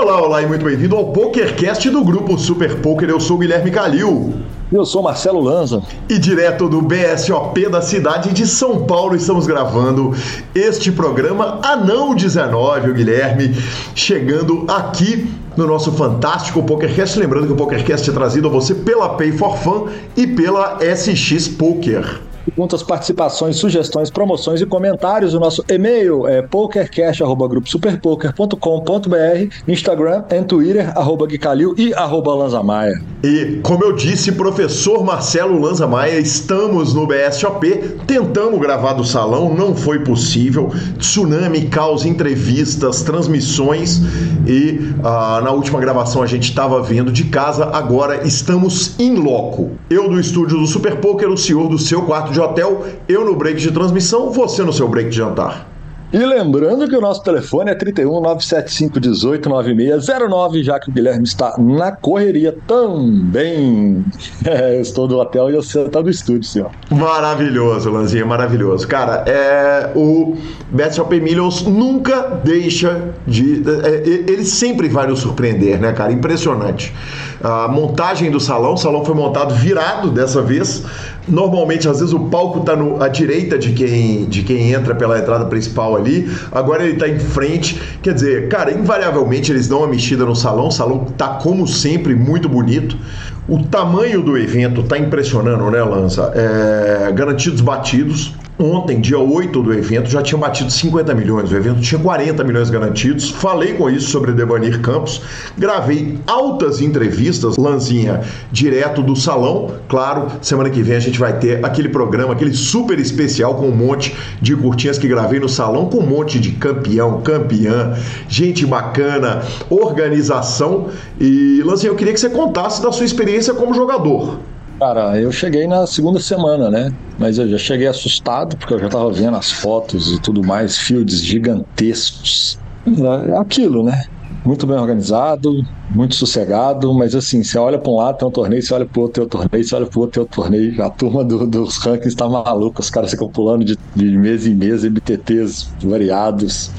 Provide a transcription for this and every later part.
Olá, olá e muito bem-vindo ao PokerCast do grupo Super Poker. Eu sou o Guilherme Calil. Eu sou Marcelo Lanza. E direto do BSOP da cidade de São Paulo, estamos gravando este programa Anão 19, o Guilherme, chegando aqui no nosso fantástico PokerCast. Lembrando que o PokerCast é trazido a você pela Pay for Fun e pela SX Poker perguntas, participações, sugestões, promoções e comentários. O nosso e-mail é pokercast.gruposuperpoker.com.br, Instagram e Twitter, arroba Guicalil e arroba Lanzamaia. E, como eu disse, professor Marcelo Lanzamaia, estamos no BSOP, tentamos gravar do salão, não foi possível. Tsunami, caos, entrevistas, transmissões e ah, na última gravação a gente estava vendo de casa, agora estamos em loco. Eu do estúdio do Super Poker, o senhor do seu quarto de de hotel, eu no break de transmissão, você no seu break de jantar. E lembrando que o nosso telefone é 31 975 18 9609, já que o Guilherme está na correria também. É, eu estou do hotel e você está do estúdio, senhor. Maravilhoso, Lanzinha, maravilhoso. Cara, é, o BetShop Millions nunca deixa de. É, é, ele sempre vai nos surpreender, né, cara? Impressionante. A montagem do salão, o salão foi montado virado dessa vez. Normalmente, às vezes, o palco está à direita de quem, de quem entra pela entrada principal ali. Agora ele está em frente. Quer dizer, cara, invariavelmente eles dão uma mexida no salão. O salão tá como sempre muito bonito. O tamanho do evento tá impressionando, né, Lança? É, garantidos batidos. Ontem, dia 8 do evento, já tinha batido 50 milhões. O evento tinha 40 milhões garantidos. Falei com isso sobre Devanir Campos. Gravei altas entrevistas, Lanzinha, direto do salão. Claro, semana que vem a gente vai ter aquele programa, aquele super especial com um monte de curtinhas que gravei no salão, com um monte de campeão, campeã, gente bacana, organização. E, Lanzinha, eu queria que você contasse da sua experiência como jogador. Cara, eu cheguei na segunda semana, né? Mas eu já cheguei assustado, porque eu já tava vendo as fotos e tudo mais, fields gigantescos. É aquilo, né? Muito bem organizado, muito sossegado, mas assim, você olha para um lado, tem um torneio, você olha para o outro, tem um torneio, você olha para o outro, tem outro torneio. A turma do, dos rankings está maluca, os caras ficam pulando de, de mesa em mesa, MTTs variados,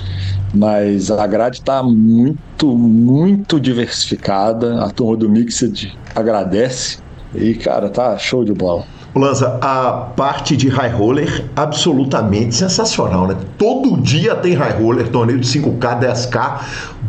mas a grade está muito, muito diversificada. A turma do Mixed agradece e, cara, tá show de bola. Lanza, a parte de high roller absolutamente sensacional, né? Todo dia tem high roller, torneio de 5K, 10K,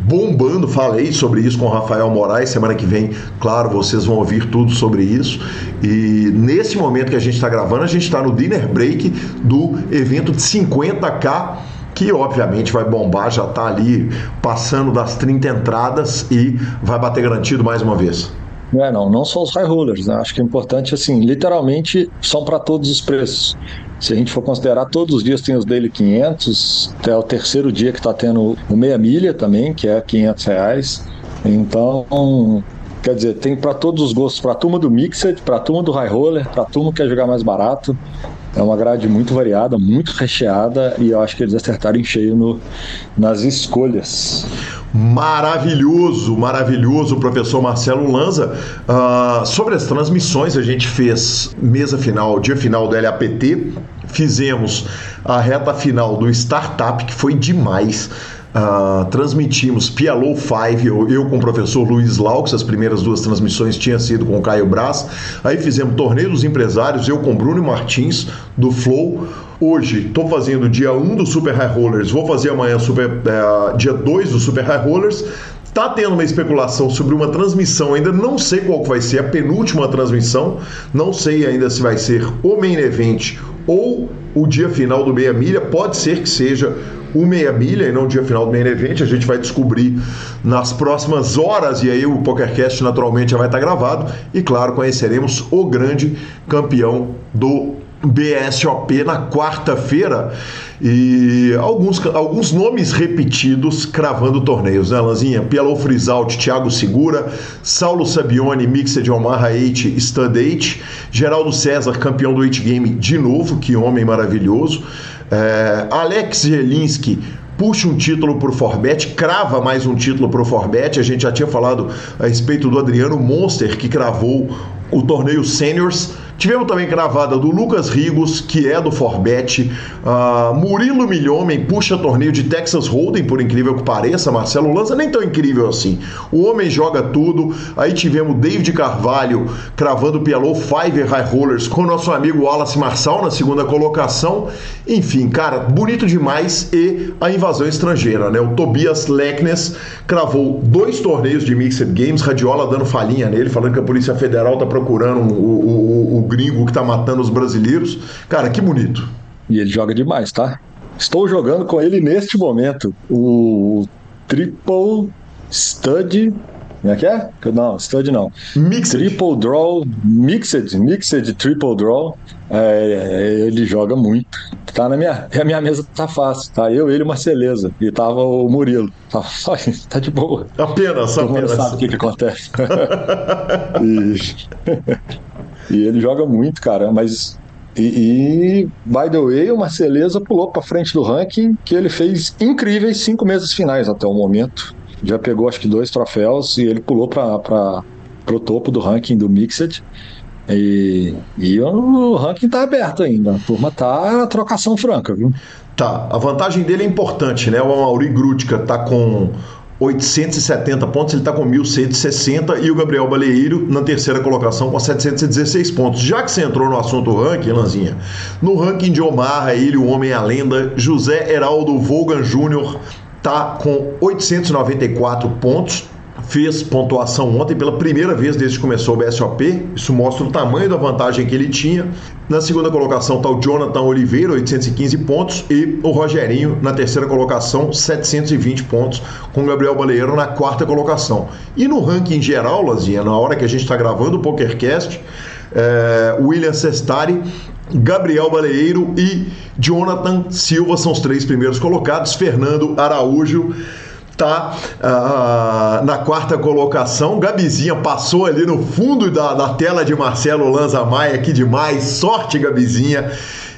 bombando. Falei sobre isso com o Rafael Moraes. Semana que vem, claro, vocês vão ouvir tudo sobre isso. E nesse momento que a gente está gravando, a gente está no dinner break do evento de 50K que obviamente vai bombar, já está ali passando das 30 entradas e vai bater garantido mais uma vez. Não é não, não só os high rollers, né? Acho que é importante, assim, literalmente são para todos os preços. Se a gente for considerar, todos os dias tem os Daily 500, é o terceiro dia que está tendo o meia milha também, que é 500 reais. Então, quer dizer, tem para todos os gostos, para turma do Mixed, para turma do High Roller, para turma que quer jogar mais barato. É uma grade muito variada, muito recheada e eu acho que eles acertaram em cheio no, nas escolhas maravilhoso, maravilhoso, professor Marcelo Lanza. Uh, sobre as transmissões, a gente fez mesa final, dia final do LAPT, fizemos a reta final do Startup, que foi demais. Uh, transmitimos PLO 5, eu, eu, com o professor Luiz Laux, as primeiras duas transmissões tinham sido com o Caio Braz. Aí fizemos Torneio dos Empresários, eu com Bruno Martins, do Flow. Hoje estou fazendo dia 1 do Super High Rollers, vou fazer amanhã super, uh, dia 2 do Super High Rollers. Tá tendo uma especulação sobre uma transmissão, ainda não sei qual vai ser a penúltima transmissão, não sei ainda se vai ser o main event ou o dia final do meia milha, pode ser que seja o meia milha e não o dia final do main event. A gente vai descobrir nas próximas horas e aí o PokerCast naturalmente já vai estar gravado. E claro, conheceremos o grande campeão do BSOP na quarta-feira e alguns, alguns nomes repetidos cravando torneios, né, Lanzinha? Pielo Frisalt, Thiago Segura, Saulo Sabione, Mixed Omaha 8, Stud 8, Geraldo César, campeão do 8 Game de novo, que homem maravilhoso. É, Alex Jelinski puxa um título para o Forbet, crava mais um título para o Forbet. A gente já tinha falado a respeito do Adriano Monster, que cravou o torneio Seniors Tivemos também gravada do Lucas Rigos, que é do Forbet. Uh, Murilo Milhomem puxa torneio de Texas Hold'em, por incrível que pareça. Marcelo Lanza nem tão incrível assim. O homem joga tudo. Aí tivemos David Carvalho cravando PLO Five High Rollers com nosso amigo Wallace Marçal na segunda colocação. Enfim, cara, bonito demais. E a invasão estrangeira, né? O Tobias Leckness cravou dois torneios de Mixed Games, Radiola dando falinha nele, falando que a Polícia Federal tá procurando o, o, o gringo que tá matando os brasileiros. Cara, que bonito. E ele joga demais, tá? Estou jogando com ele neste momento. O Triple Stud. Como é que é? Não, Stud não. Mixed. Triple Draw, Mixed, Mixed Triple Draw. É, ele joga muito. Tá na minha. A minha mesa tá fácil. Tá eu, ele e uma Marceleza. E tava o Murilo. Tá, tá de boa. Apenas, Todo apenas. sabe o que, que acontece. e, e ele joga muito, cara. Mas e, e, by the way, o Marceleza pulou para frente do ranking, que ele fez incríveis cinco meses finais até o momento. Já pegou acho que dois troféus e ele pulou para o topo do ranking do Mixed. E, e o ranking tá aberto ainda. A turma tá trocação franca, viu? Tá. A vantagem dele é importante, né? O Mauri Grutka tá com 870 pontos, ele está com 1.160 e o Gabriel Baleiro na terceira colocação com 716 pontos. Já que você entrou no assunto ranking, Lanzinha, no ranking de Omar, ele, o homem a lenda, José Heraldo Volgan Júnior tá com 894 pontos, fez pontuação ontem pela primeira vez desde que começou o BSOP. Isso mostra o tamanho da vantagem que ele tinha. Na segunda colocação está o Jonathan Oliveira, 815 pontos, e o Rogerinho na terceira colocação, 720 pontos, com o Gabriel Baleiro na quarta colocação. E no ranking geral, Lazinha, na hora que a gente está gravando o PokerCast, é, William Sestari Gabriel Baleiro e Jonathan Silva são os três primeiros colocados. Fernando Araújo está uh, na quarta colocação. Gabizinha passou ali no fundo da, da tela de Marcelo Lanza Maia, que demais. Sorte, Gabizinha.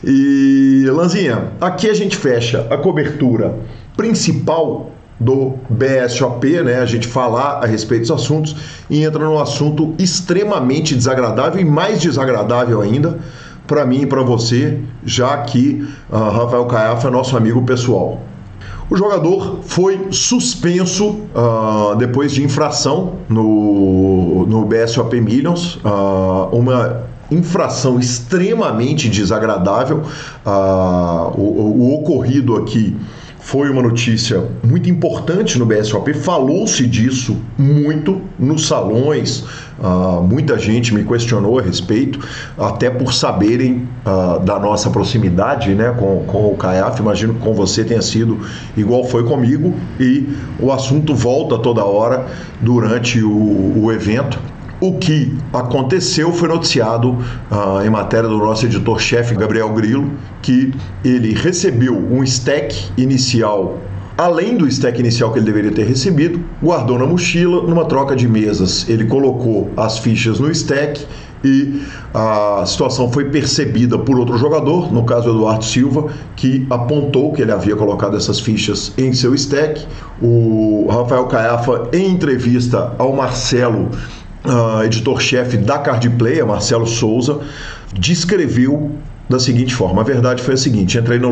E Lanzinha, aqui a gente fecha a cobertura principal do BSOP, né? A gente falar a respeito dos assuntos e entra num assunto extremamente desagradável e mais desagradável ainda para mim e para você, já que uh, Rafael Caiafa é nosso amigo pessoal. O jogador foi suspenso uh, depois de infração no, no BSOP Millions, uh, uma infração extremamente desagradável. Uh, o, o, ocorrido aqui foi uma notícia muito importante no BSOP, falou-se disso muito nos salões, uh, muita gente me questionou a respeito, até por saberem uh, da nossa proximidade né, com, com o CAIAF, imagino que com você tenha sido igual foi comigo, e o assunto volta toda hora durante o, o evento. O que aconteceu foi noticiado uh, em matéria do nosso editor-chefe, Gabriel Grilo, que ele recebeu um stack inicial além do stack inicial que ele deveria ter recebido, guardou na mochila, numa troca de mesas. Ele colocou as fichas no stack e a situação foi percebida por outro jogador, no caso Eduardo Silva, que apontou que ele havia colocado essas fichas em seu stack. O Rafael Caiafa, em entrevista ao Marcelo uh, editor-chefe da Cardplay, Marcelo Souza, descreveu da seguinte forma: a verdade foi a seguinte, entrei no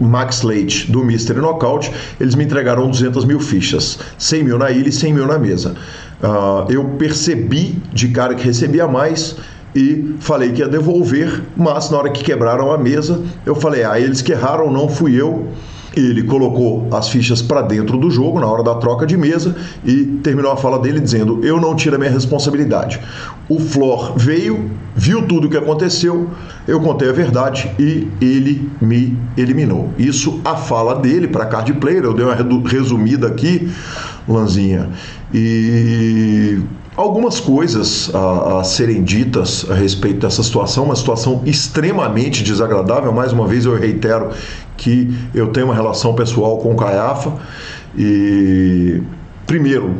Max Late do Mystery Knockout, eles me entregaram 200 mil fichas, 100 mil na ilha e 100 mil na mesa. Uh, eu percebi de cara que recebia mais e falei que ia devolver, mas na hora que quebraram a mesa, eu falei: ah, eles que erraram, não fui eu. Ele colocou as fichas para dentro do jogo na hora da troca de mesa e terminou a fala dele dizendo: Eu não tiro a minha responsabilidade. O Flor veio, viu tudo o que aconteceu, eu contei a verdade e ele me eliminou. Isso a fala dele para card player, eu dei uma resumida aqui, Lanzinha. E algumas coisas a, a, serem ditas a respeito dessa situação, uma situação extremamente desagradável. Mais uma vez eu reitero que eu tenho uma relação pessoal com o Caiafa e primeiro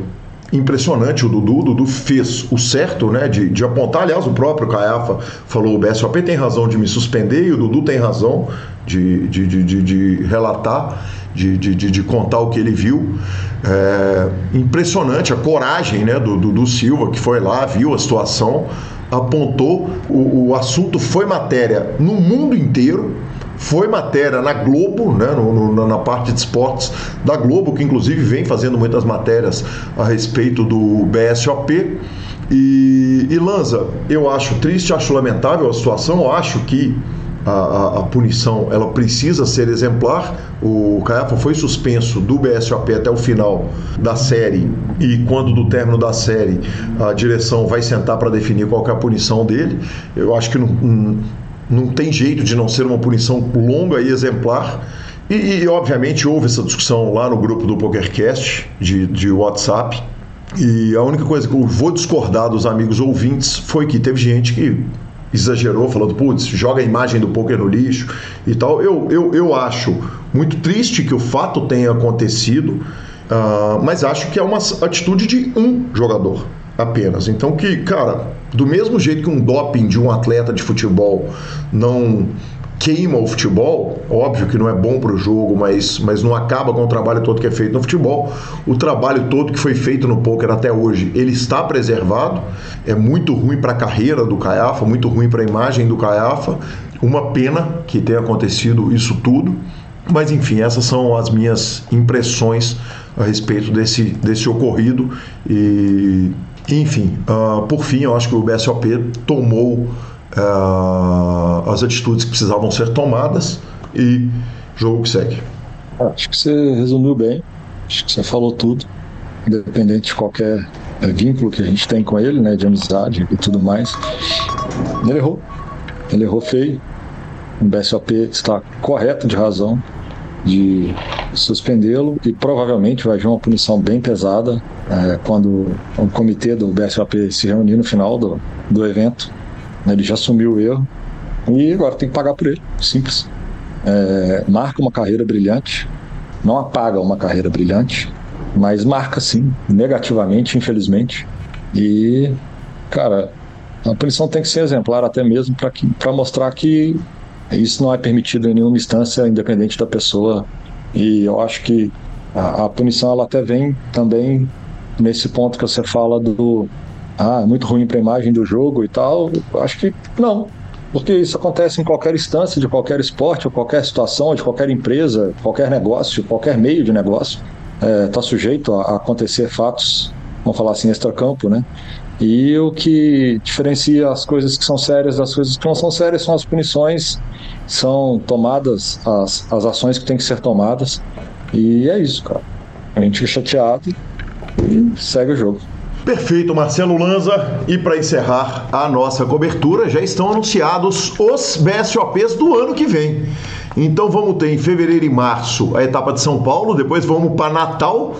impressionante o Dudu. O Dudu fez o certo, né, de, de apontar. Aliás, o próprio Caiafa falou: o BSOP tem razão de me suspender e o Dudu tem razão de, de, de, de, de relatar, de, de, de, contar o que ele viu. É, impressionante a coragem né, do Dudu Silva, que foi lá, viu a situação. apontou, o, o assunto foi matéria no mundo inteiro foi matéria na Globo, né, no, no, na parte de esportes da Globo, que inclusive vem fazendo muitas matérias a respeito do BSOP. E, e Lanza, eu acho triste, acho lamentável a situação, eu acho que a, a, a, punição ela precisa ser exemplar. O Caiafa foi suspenso do BSOP até o final da série e quando do término da série a direção vai sentar para definir qual é a punição dele. Eu acho que não, não tem jeito de não ser uma punição longa e exemplar. E, e, obviamente houve essa discussão lá no grupo do PokerCast de, de WhatsApp. E a única coisa que eu vou discordar dos amigos ouvintes foi que teve gente que exagerou, falando, putz, joga a imagem do poker no lixo e tal. Eu, eu, eu acho muito triste que o fato tenha acontecido, uh, mas acho que é uma atitude de um jogador apenas. Então que, cara, do mesmo jeito que um doping de um atleta de futebol não queima o futebol, óbvio que não é bom para o jogo, mas, mas não acaba com o trabalho todo que é feito no futebol. O trabalho todo que foi feito no poker até hoje, ele está preservado. É muito ruim para a carreira do Caiafa, muito ruim para a imagem do Caiafa. Uma pena que tenha acontecido isso tudo. Mas enfim, essas são as minhas impressões a respeito desse, desse ocorrido. E enfim, uh, por fim, eu acho que o BSOP tomou uh, as atitudes que precisavam ser tomadas e jogo que segue. Acho que você resumiu bem, acho que você falou tudo, independente de qualquer é, vínculo que a gente tem com ele, né, de amizade e tudo mais. Ele errou, ele errou feio. O BSOP está correto de razão de suspendê-lo e provavelmente vai vir uma punição bem pesada é, quando o comitê do BSOP se reunir no final do, do evento. Ele já assumiu o erro e agora tem que pagar por ele. Simples. É, marca uma carreira brilhante, não apaga uma carreira brilhante, mas marca sim, negativamente, infelizmente. E, cara, a punição tem que ser exemplar até mesmo para mostrar que isso não é permitido em nenhuma instância, independente da pessoa. E eu acho que a, a punição ela até vem também nesse ponto que você fala do ah, é muito ruim para a imagem do jogo e tal. Acho que não, porque isso acontece em qualquer instância de qualquer esporte, ou qualquer situação, de qualquer empresa, qualquer negócio, qualquer meio de negócio. Está é, tá sujeito a, a, acontecer fatos, vamos falar assim, extra-campo, né? E o que diferencia as coisas que são sérias das coisas que não são sérias são as punições, são tomadas as, as ações que têm que ser tomadas. E é isso, cara. A gente fica chateado e segue o jogo. Perfeito, Marcelo Lanza. E para encerrar a nossa cobertura, já estão anunciados os BSOPs do ano que vem. Então vamos ter em fevereiro e março a etapa de São Paulo, depois vamos para Natal,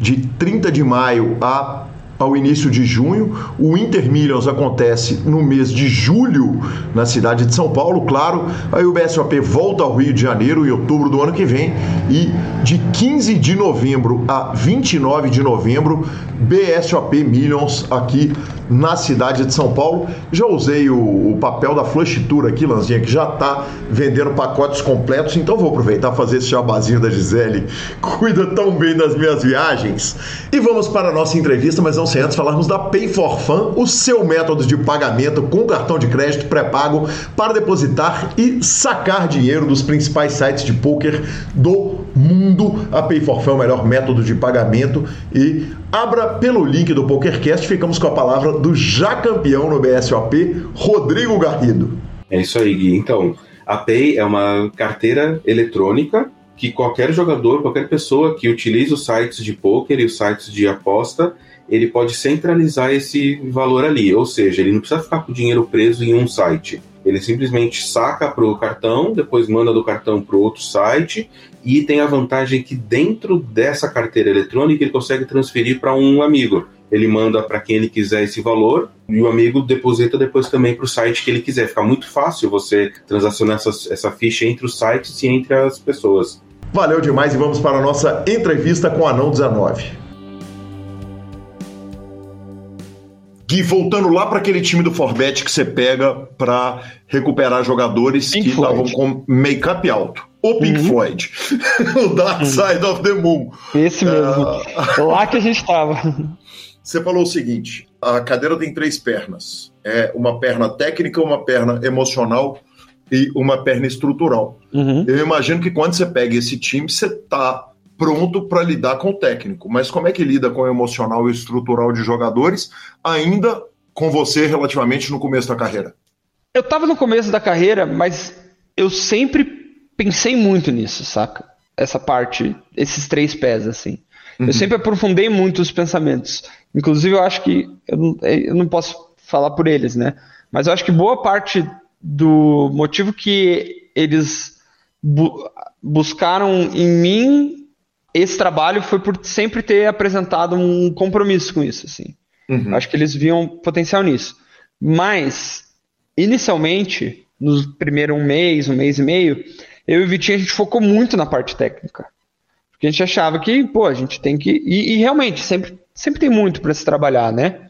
de 30 de maio a ao início de junho. O Inter Millions acontece no mês de julho na cidade de São Paulo, claro. Aí o BSOP volta ao Rio de Janeiro em outubro do ano que vem e de 15 de novembro a 29 de novembro, BSOP Millions aqui na cidade de São Paulo. Já usei o, o papel da Flush Tour aqui, Lanzinha, que já está vendendo pacotes completos, então vou aproveitar fazer esse jabazinho da Gisele. Cuida tão bem das minhas viagens. E vamos para a nossa entrevista, mas não antes falarmos da Pay for Fun, o seu método de pagamento com cartão de crédito pré-pago para depositar e sacar dinheiro dos principais sites de poker do mundo. A Pay for Fun é o melhor método de pagamento e abra pelo link do PokerCast. Ficamos com a palavra do já campeão no BSOP, Rodrigo Garrido. É isso aí, Gui. Então, a Pay é uma carteira eletrônica que qualquer jogador, qualquer pessoa que utilize os sites de poker e os sites de aposta, ele pode centralizar esse valor ali, ou seja, ele não precisa ficar com o dinheiro preso em um site. Ele simplesmente saca para o cartão, depois manda do cartão para outro site e tem a vantagem que dentro dessa carteira eletrônica ele consegue transferir para um amigo. Ele manda para quem ele quiser esse valor e o amigo deposita depois também para o site que ele quiser. Fica muito fácil você transacionar essa, essa ficha entre os sites e entre as pessoas. Valeu demais e vamos para a nossa entrevista com o Anão 19. Gui, voltando lá para aquele time do Forbet que você pega para recuperar jogadores Pink que estavam com make-up alto. O Pink uhum. Floyd. o Dark uhum. Side of the Moon. Esse mesmo. Uh... lá que a gente estava. Você falou o seguinte: a cadeira tem três pernas. é uma perna técnica, uma perna emocional e uma perna estrutural. Uhum. Eu imagino que quando você pega esse time, você está pronto para lidar com o técnico. Mas como é que lida com o emocional e estrutural de jogadores, ainda com você relativamente no começo da carreira? Eu estava no começo da carreira, mas eu sempre pensei muito nisso, saca? Essa parte, esses três pés, assim. Uhum. Eu sempre aprofundei muito os pensamentos. Inclusive, eu acho que. Eu não, eu não posso falar por eles, né? Mas eu acho que boa parte do motivo que eles bu buscaram em mim esse trabalho foi por sempre ter apresentado um compromisso com isso, assim. Uhum. Acho que eles viam potencial nisso. Mas, inicialmente, no primeiro um mês, um mês e meio, eu e o Vitinho a gente focou muito na parte técnica. Porque a gente achava que, pô, a gente tem que. E, e realmente, sempre, sempre tem muito para se trabalhar, né?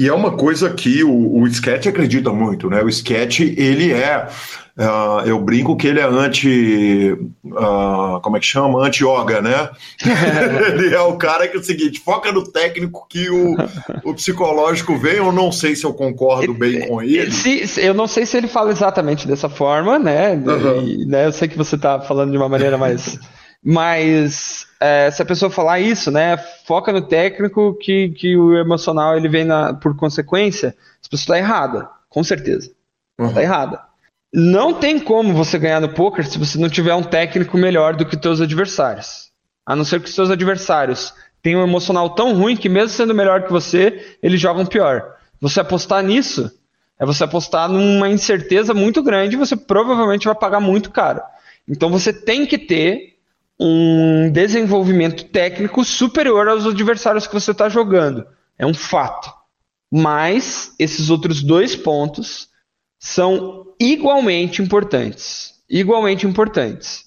E é uma coisa que o, o Sketch acredita muito, né? O Sketch, ele é. Uh, eu brinco que ele é anti. Uh, como é que chama? Anti-yoga, né? ele é o cara que é o seguinte: foca no técnico que o, o psicológico vem. Eu não sei se eu concordo bem com ele. Se, eu não sei se ele fala exatamente dessa forma, né? Uhum. E, né? Eu sei que você está falando de uma maneira mais. Mas é, se a pessoa falar isso, né, foca no técnico que, que o emocional ele vem na, por consequência, a pessoa está errada, com certeza. Está uhum. errada. Não tem como você ganhar no poker se você não tiver um técnico melhor do que os seus adversários. A não ser que seus adversários tenham um emocional tão ruim que mesmo sendo melhor que você, eles jogam pior. Você apostar nisso é você apostar numa incerteza muito grande e você provavelmente vai pagar muito caro. Então você tem que ter um desenvolvimento técnico superior aos adversários que você está jogando. É um fato. Mas esses outros dois pontos são igualmente importantes. Igualmente importantes.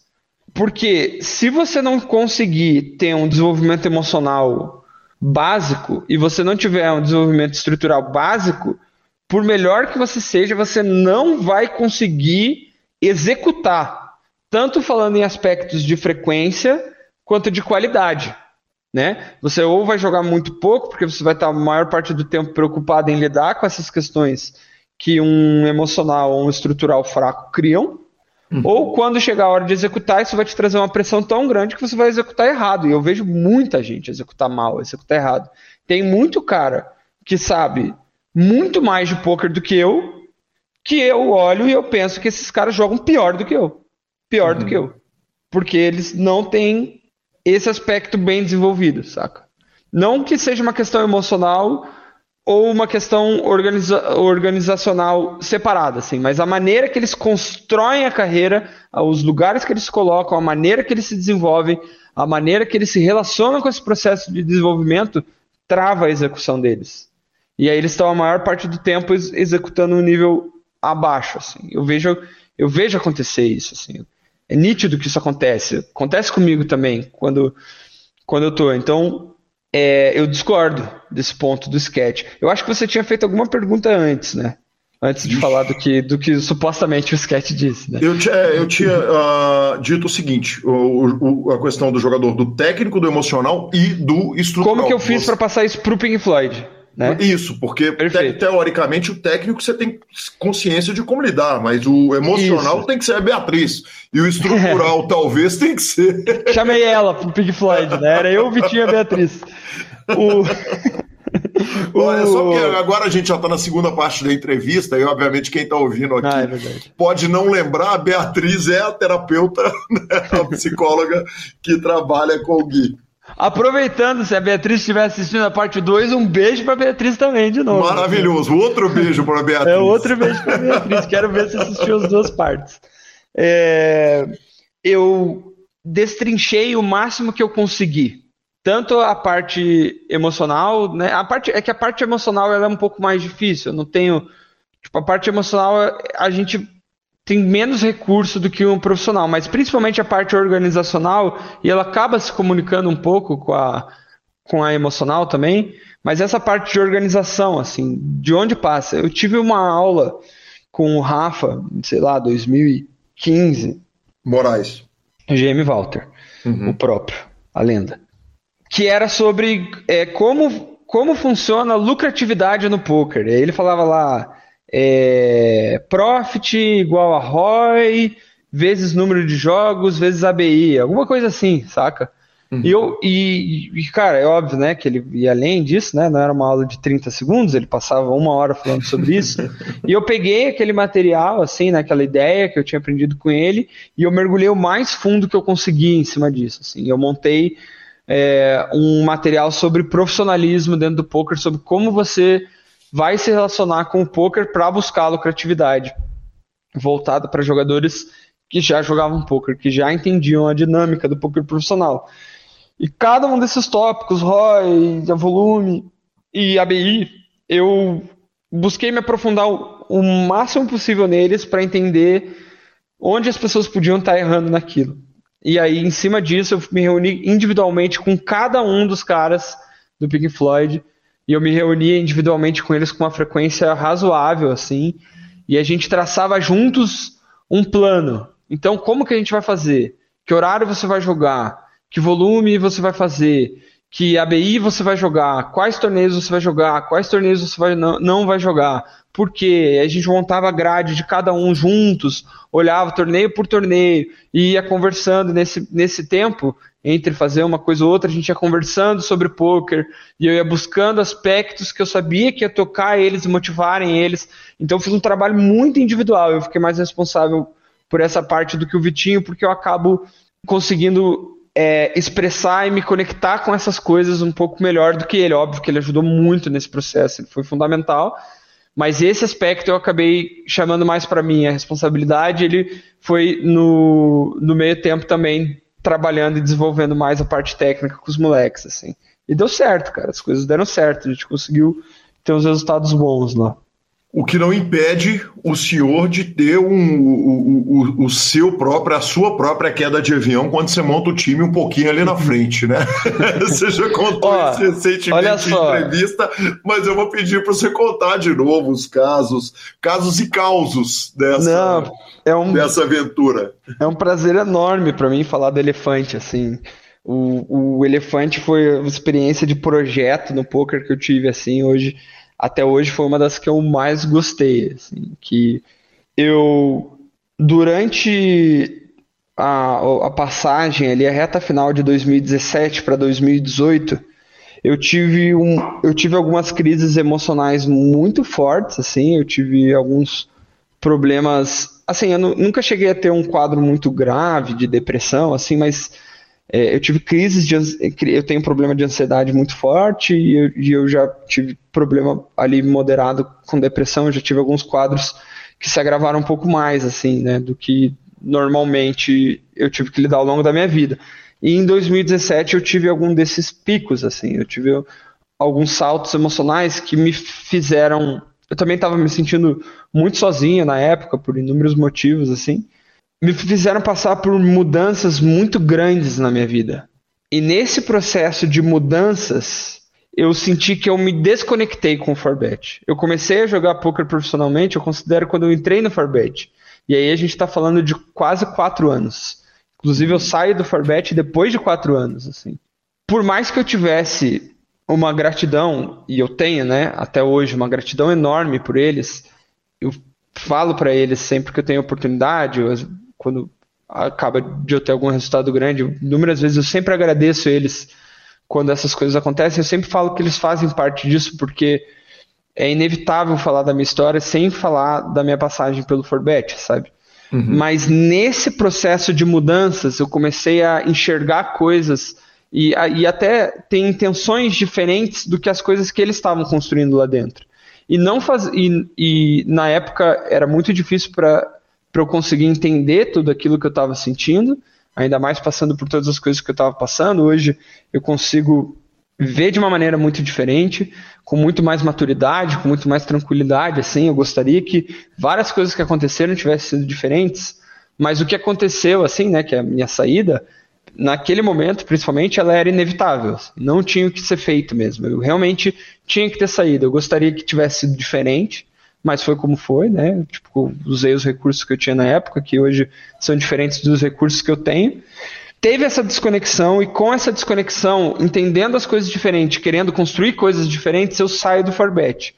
Porque se você não conseguir ter um desenvolvimento emocional básico e você não tiver um desenvolvimento estrutural básico, por melhor que você seja, você não vai conseguir executar tanto falando em aspectos de frequência quanto de qualidade. Né? Você ou vai jogar muito pouco, porque você vai estar a maior parte do tempo preocupado em lidar com essas questões que um emocional ou um estrutural fraco criam, uhum. ou quando chegar a hora de executar, isso vai te trazer uma pressão tão grande que você vai executar errado. E eu vejo muita gente executar mal, executar errado. Tem muito cara que sabe muito mais de poker do que eu, que eu olho e eu penso que esses caras jogam pior do que eu pior uhum. do que eu. Porque eles não têm esse aspecto bem desenvolvido, saca? Não que seja uma questão emocional ou uma questão organiza organizacional separada, assim, mas a maneira que eles constroem a carreira, os lugares que eles colocam, a maneira que eles se desenvolvem, a maneira que eles se relacionam com esse processo de desenvolvimento, trava a execução deles. E aí eles estão a maior parte do tempo ex executando um nível abaixo, assim. Eu vejo, eu vejo acontecer isso, assim é nítido que isso acontece. Acontece comigo também, quando, quando eu tô. Então, é, eu discordo desse ponto do sketch. Eu acho que você tinha feito alguma pergunta antes, né? Antes de falar do que, do que supostamente o sketch disse, né? Eu, é, eu tinha uh, dito o seguinte: o, o, a questão do jogador, do técnico, do emocional e do estrutural. Como que eu fiz para passar isso pro Pink Floyd? Né? Isso, porque te, teoricamente o técnico você tem consciência de como lidar, mas o emocional Isso. tem que ser a Beatriz. E o estrutural talvez tem que ser. Chamei ela pro Pink Floyd, né? Era eu, Vitinho e a Beatriz. O... Olha, só que agora a gente já está na segunda parte da entrevista, e obviamente quem está ouvindo aqui ah, é pode não lembrar, a Beatriz é a terapeuta, né, a psicóloga que trabalha com o Gui. Aproveitando, se a Beatriz estiver assistindo a parte 2, um beijo para Beatriz também, de novo. Maravilhoso. Outro beijo para Beatriz. É outro beijo para Beatriz. Quero ver se assistiu as duas partes. É, eu destrinchei o máximo que eu consegui. Tanto a parte emocional, né? A parte é que a parte emocional ela é um pouco mais difícil. Eu não tenho, tipo, a parte emocional a gente tem menos recurso do que um profissional, mas principalmente a parte organizacional, e ela acaba se comunicando um pouco com a, com a emocional também, mas essa parte de organização, assim, de onde passa? Eu tive uma aula com o Rafa, sei lá, 2015. Moraes. GM Walter, uhum. o próprio, a lenda. Que era sobre é, como, como funciona a lucratividade no poker. Ele falava lá é, profit igual a ROI vezes número de jogos vezes ABI, alguma coisa assim, saca? Uhum. E, eu, e, e, cara, é óbvio, né, que ele ia além disso, né, não era uma aula de 30 segundos, ele passava uma hora falando sobre isso, e eu peguei aquele material, assim, naquela né, ideia que eu tinha aprendido com ele, e eu mergulhei o mais fundo que eu consegui em cima disso, assim, eu montei é, um material sobre profissionalismo dentro do poker, sobre como você vai se relacionar com o poker para buscar lucratividade, voltada para jogadores que já jogavam poker, que já entendiam a dinâmica do poker profissional. E cada um desses tópicos, ROI, volume e ABI, eu busquei me aprofundar o, máximo possível neles para entender onde as pessoas podiam estar errando naquilo. E aí, em cima disso, eu me reuni individualmente com cada um dos caras do Pink Floyd. E eu me reunia individualmente com eles com uma frequência razoável, assim. E a gente traçava juntos um plano. Então, como que a gente vai fazer? Que horário você vai jogar? que volume você vai fazer, que ABI você vai jogar, quais torneios você vai jogar, quais torneios você vai, não, não vai jogar, por quê? A gente montava a grade de cada um juntos, olhava torneio por torneio e ia conversando nesse, nesse tempo entre fazer uma coisa ou outra, a gente ia conversando sobre poker e eu ia buscando aspectos que eu sabia que ia tocar eles e motivarem eles. Então eu fiz um trabalho muito individual, eu fiquei mais responsável por essa parte do que o Vitinho, porque eu acabo conseguindo é, expressar e me conectar com essas coisas um pouco melhor do que ele. Óbvio que ele ajudou muito nesse processo, ele foi fundamental. Mas esse aspecto eu acabei chamando mais para mim a responsabilidade. Ele foi no, no meio tempo também trabalhando e desenvolvendo mais a parte técnica com os moleques, assim. E deu certo, cara. As coisas deram certo. A gente conseguiu ter uns resultados bons lá. O que não impede o senhor de ter um, o, o, o, seu próprio, a sua própria queda de avião quando você monta o time um pouquinho ali na frente, né? você já contou Ó, isso recentemente em entrevista, mas eu vou pedir para você contar de novo os casos, casos e causos dessa, não, é um, dessa aventura. É um prazer enorme para mim falar do elefante, assim. O, o elefante foi uma experiência de projeto no poker que eu tive, assim, hoje até hoje foi uma das que eu mais gostei, assim, que eu durante a, a passagem ali, a reta final de 2017 para 2018, eu tive, um, eu tive algumas crises emocionais muito fortes, assim, eu tive alguns problemas, assim, eu nunca cheguei a ter um quadro muito grave de depressão, assim, mas é, eu tive crises de eu tenho um problema de ansiedade muito forte e eu, e eu, já tive problema ali moderado com depressão, já tive alguns quadros que se agravaram um pouco mais assim, né, do que normalmente eu tive que lidar ao longo da minha vida. E em 2017 eu tive algum desses picos assim, eu tive alguns saltos emocionais que me fizeram eu também estava me sentindo muito sozinho na época por inúmeros motivos assim me fizeram passar por mudanças muito grandes na minha vida. E nesse processo de mudanças, eu senti que eu me desconectei com o Forbet. Eu comecei a jogar poker profissionalmente, eu considero quando eu entrei no Forbet. E aí a gente está falando de quase quatro anos. Inclusive eu saio do Forbet depois de quatro anos, assim. Por mais que eu tivesse uma gratidão, e eu tenho, né, até hoje, uma gratidão enorme por eles, eu falo para eles sempre que eu tenho oportunidade, eu quando acaba de eu ter algum resultado grande, inúmeras vezes eu sempre agradeço eles quando essas coisas acontecem, eu sempre falo que eles fazem parte disso, porque é inevitável falar da minha história sem falar da minha passagem pelo Forbet, sabe? Uhum. Mas nesse processo de mudanças, eu comecei a enxergar coisas e, e até ter intenções diferentes do que as coisas que eles estavam construindo lá dentro. E não faz, e, e na época era muito difícil para eu conseguir entender tudo aquilo que eu estava sentindo, ainda mais passando por todas as coisas que eu estava passando. Hoje eu consigo ver de uma maneira muito diferente, com muito mais maturidade, com muito mais tranquilidade. Assim, eu gostaria que várias coisas que aconteceram tivessem sido diferentes, mas o que aconteceu, assim, né, que é a minha saída, naquele momento, principalmente, ela era inevitável. Não tinha o que ser feito mesmo. Eu realmente tinha que ter saído. Eu gostaria que tivesse sido diferente mas foi como foi, né? Tipo, usei os recursos que eu tinha na época, que hoje são diferentes dos recursos que eu tenho. Teve essa desconexão e com essa desconexão, entendendo as coisas diferentes, querendo construir coisas diferentes, eu saio do Forbet.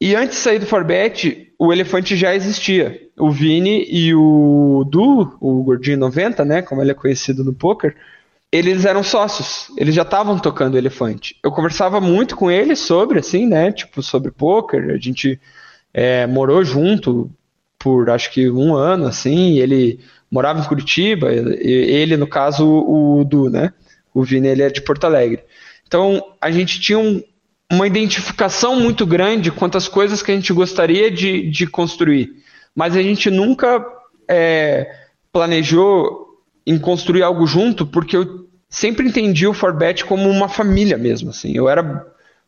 E antes de sair do Forbet, o elefante já existia. O Vini e o Du, o Gordinho 90, né, como ele é conhecido no poker, eles eram sócios, eles já estavam tocando elefante. Eu conversava muito com eles sobre, assim, né, tipo, sobre poker, a gente é, morou junto por acho que um ano, assim, ele morava em Curitiba, ele, no caso, o Du, né, o Vini, ele é de Porto Alegre. Então, a gente tinha um, uma identificação muito grande quanto às coisas que a gente gostaria de, de construir. Mas a gente nunca é, planejou em construir algo junto, porque eu sempre entendi o Forbet como uma família mesmo. Assim. Eu era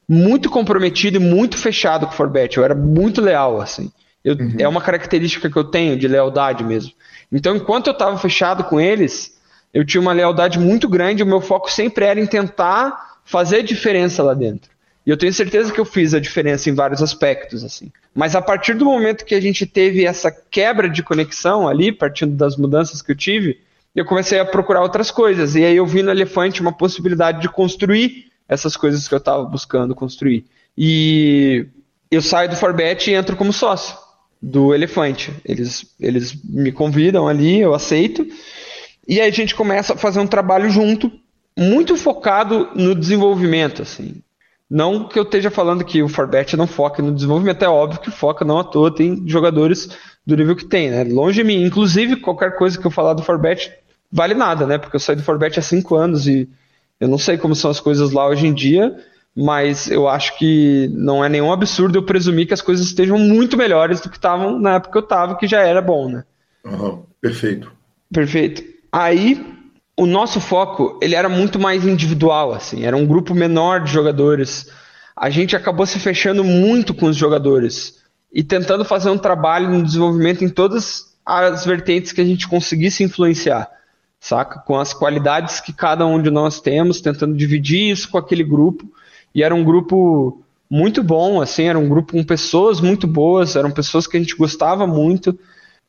muito comprometido e muito fechado com o Forbet. Eu era muito leal. assim. Eu, uhum. É uma característica que eu tenho de lealdade mesmo. Então, enquanto eu estava fechado com eles, eu tinha uma lealdade muito grande. O meu foco sempre era em tentar fazer diferença lá dentro. E eu tenho certeza que eu fiz a diferença em vários aspectos, assim. Mas a partir do momento que a gente teve essa quebra de conexão ali, partindo das mudanças que eu tive, eu comecei a procurar outras coisas. E aí eu vi no Elefante uma possibilidade de construir essas coisas que eu estava buscando construir. E eu saio do Forbet e entro como sócio do Elefante. Eles, eles me convidam ali, eu aceito. E aí a gente começa a fazer um trabalho junto, muito focado no desenvolvimento, assim. Não que eu esteja falando que o Forbet não foca no desenvolvimento, é óbvio que foca, não à toa, tem jogadores do nível que tem, né? Longe de mim. Inclusive, qualquer coisa que eu falar do Forbet vale nada, né? Porque eu saí do Forbet há cinco anos e eu não sei como são as coisas lá hoje em dia, mas eu acho que não é nenhum absurdo eu presumir que as coisas estejam muito melhores do que estavam na época que eu estava, que já era bom, né? Uhum, perfeito. Perfeito. Aí o nosso foco ele era muito mais individual, assim, era um grupo menor de jogadores. A gente acabou se fechando muito com os jogadores e tentando fazer um trabalho no desenvolvimento em todas as vertentes que a gente conseguisse influenciar, saca? Com as qualidades que cada um de nós temos, tentando dividir isso com aquele grupo. E era um grupo muito bom, assim, era um grupo com pessoas muito boas, eram pessoas que a gente gostava muito,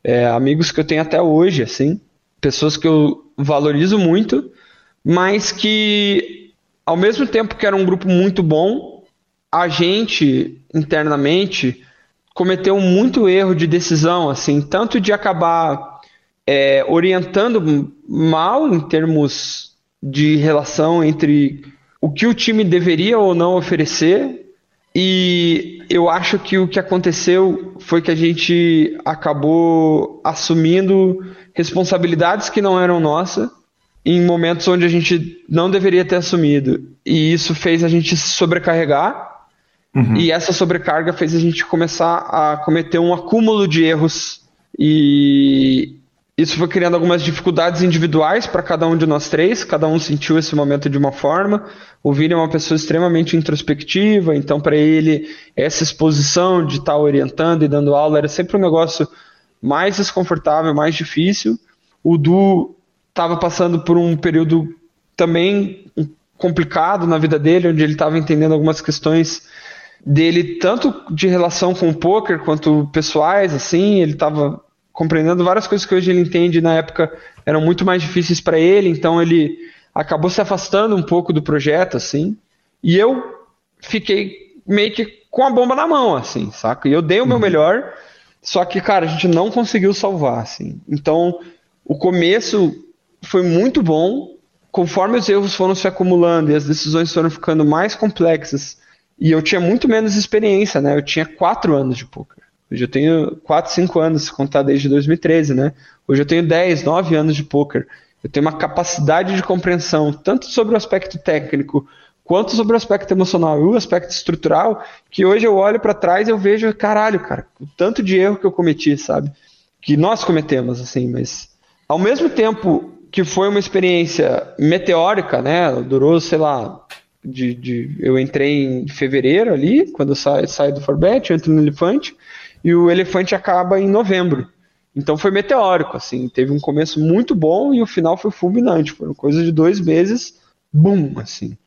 é, amigos que eu tenho até hoje, assim pessoas que eu valorizo muito, mas que ao mesmo tempo que era um grupo muito bom, a gente internamente cometeu muito erro de decisão, assim, tanto de acabar é, orientando mal em termos de relação entre o que o time deveria ou não oferecer. E eu acho que o que aconteceu foi que a gente acabou assumindo responsabilidades que não eram nossas em momentos onde a gente não deveria ter assumido. E isso fez a gente se sobrecarregar. Uhum. E essa sobrecarga fez a gente começar a cometer um acúmulo de erros. E isso foi criando algumas dificuldades individuais para cada um de nós três. Cada um sentiu esse momento de uma forma. O Vini é uma pessoa extremamente introspectiva, então para ele essa exposição de estar tá orientando e dando aula era sempre um negócio mais desconfortável, mais difícil. O Du estava passando por um período também complicado na vida dele, onde ele estava entendendo algumas questões dele, tanto de relação com o poker quanto pessoais, assim, ele estava compreendendo várias coisas que hoje ele entende na época eram muito mais difíceis para ele, então ele acabou se afastando um pouco do projeto, assim, e eu fiquei meio que com a bomba na mão, assim, saca? E eu dei o meu uhum. melhor, só que, cara, a gente não conseguiu salvar, assim. Então, o começo foi muito bom. Conforme os erros foram se acumulando e as decisões foram ficando mais complexas, e eu tinha muito menos experiência, né? Eu tinha quatro anos de poker. Hoje eu tenho quatro, cinco anos, se contar desde 2013, né? Hoje eu tenho 10, 9 anos de poker. Eu tenho uma capacidade de compreensão tanto sobre o aspecto técnico quanto sobre o aspecto emocional e o aspecto estrutural, que hoje eu olho para trás e eu vejo, caralho, cara, o tanto de erro que eu cometi, sabe? Que nós cometemos, assim, mas ao mesmo tempo que foi uma experiência meteórica, né? Durou, sei lá, de, de eu entrei em fevereiro ali, quando eu saio, saio do Forbet, eu entro no Elefante, e o Elefante acaba em novembro. Então foi meteórico, assim, teve um começo muito bom e o final foi fulminante. Foram coisa de dois meses, bum, assim.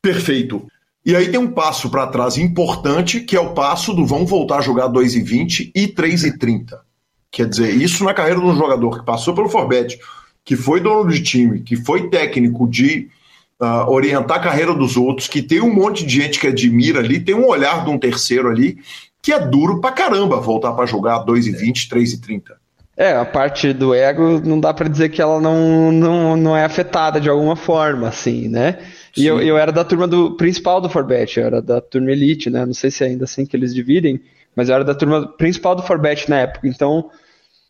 Perfeito. E aí tem um passo para trás importante, que é o passo do vão voltar a jogar 2 e 20 e 3 e 30. Quer dizer, isso na carreira de um jogador que passou pelo Forbet, que foi dono de time, que foi técnico de uh, orientar a carreira dos outros, que tem um monte de gente que admira ali, tem um olhar de um terceiro ali. Que é duro pra caramba voltar para jogar 2,20, 3,30. É, a parte do ego não dá para dizer que ela não, não, não é afetada de alguma forma, assim, né? E eu, eu era da turma do principal do Forbet, eu era da turma Elite, né? Não sei se é ainda assim que eles dividem, mas eu era da turma principal do Forbet na época. Então,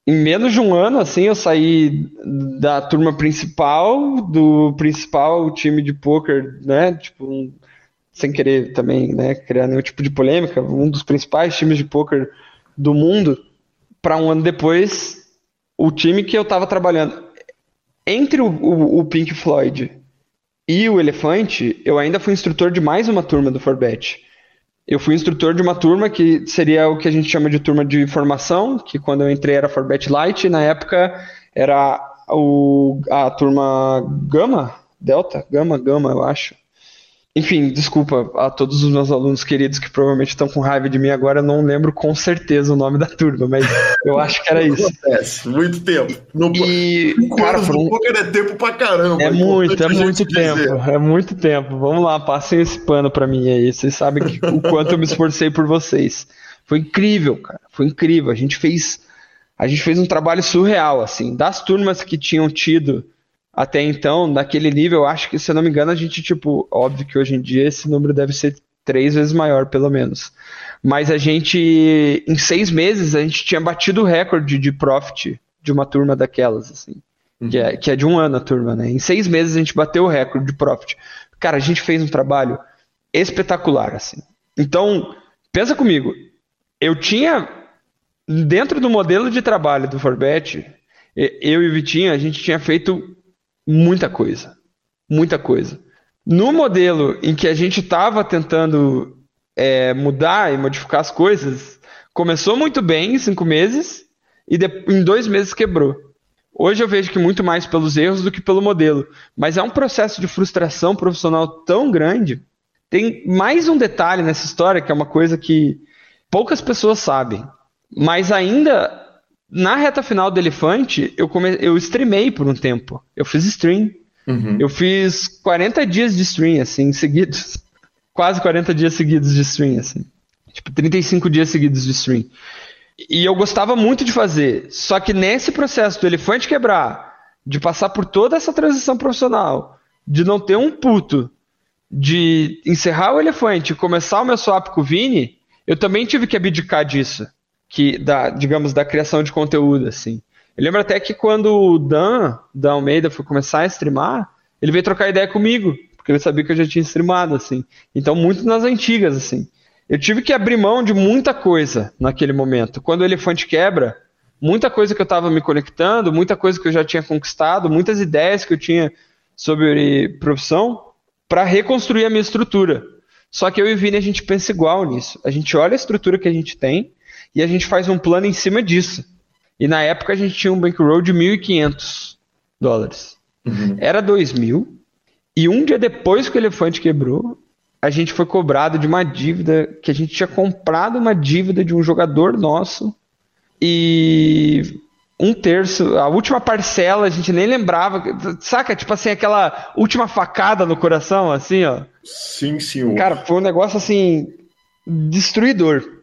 em menos de um ano, assim, eu saí da turma principal, do principal time de poker, né? Tipo, um, sem querer também, né, criar nenhum tipo de polêmica, um dos principais times de poker do mundo para um ano depois, o time que eu estava trabalhando. Entre o, o, o, Pink Floyd e o Elefante, eu ainda fui instrutor de mais uma turma do Forbet. Eu fui instrutor de uma turma que seria o que a gente chama de turma de formação, que quando eu entrei era Forbet Light, e na época era o, a turma Gama, Delta, Gama, Gama, eu acho. Enfim, desculpa a todos os meus alunos queridos que provavelmente estão com raiva de mim agora, eu não lembro com certeza o nome da turma, mas eu acho que era isso. Acontece, muito tempo. No, e, cara, foram... poker é tempo pra caramba. É, é muito, é muito tempo, dizer. é muito tempo. Vamos lá, passem esse pano pra mim aí, vocês sabem que, o quanto eu me esforcei por vocês. Foi incrível, cara, foi incrível. A gente fez, a gente fez um trabalho surreal, assim, das turmas que tinham tido até então, naquele nível, acho que, se eu não me engano, a gente, tipo, óbvio que hoje em dia esse número deve ser três vezes maior, pelo menos. Mas a gente, em seis meses, a gente tinha batido o recorde de profit de uma turma daquelas, assim. Uhum. Que, é, que é de um ano a turma, né? Em seis meses a gente bateu o recorde de profit. Cara, a gente fez um trabalho espetacular, assim. Então, pensa comigo. Eu tinha, dentro do modelo de trabalho do Forbet, eu e o Vitinho, a gente tinha feito muita coisa. Muita coisa. No modelo em que a gente estava tentando é, mudar e modificar as coisas, começou muito bem em cinco meses e em dois meses quebrou. Hoje eu vejo que muito mais pelos erros do que pelo modelo. Mas é um processo de frustração profissional tão grande. Tem mais um detalhe nessa história que é uma coisa que poucas pessoas sabem. Mas ainda na reta final do Elefante, eu, come... eu streamei por um tempo. Eu fiz stream. Uhum. Eu fiz 40 dias de stream, assim, seguidos. Quase 40 dias seguidos de stream, assim. Tipo, 35 dias seguidos de stream. E eu gostava muito de fazer. Só que nesse processo do elefante quebrar, de passar por toda essa transição profissional, de não ter um puto, de encerrar o elefante e começar o meu swap com o Vini, eu também tive que abdicar disso que da, digamos, da criação de conteúdo, assim. Eu lembro até que quando o Dan, Dan Almeida, foi começar a streamar, ele veio trocar ideia comigo, porque ele sabia que eu já tinha streamado, assim. Então, muito nas antigas, assim. Eu tive que abrir mão de muita coisa naquele momento. Quando o elefante quebra, muita coisa que eu estava me conectando, muita coisa que eu já tinha conquistado, muitas ideias que eu tinha sobre profissão, para reconstruir a minha estrutura. Só que eu e o Vini, a gente pensa igual nisso. A gente olha a estrutura que a gente tem, e a gente faz um plano em cima disso. E na época a gente tinha um bankroll de 1.500 dólares. Uhum. Era 2.000. E um dia depois que o elefante quebrou, a gente foi cobrado de uma dívida que a gente tinha comprado uma dívida de um jogador nosso e um terço, a última parcela a gente nem lembrava, saca? Tipo assim, aquela última facada no coração, assim, ó. Sim, senhor. Cara, foi um negócio assim destruidor.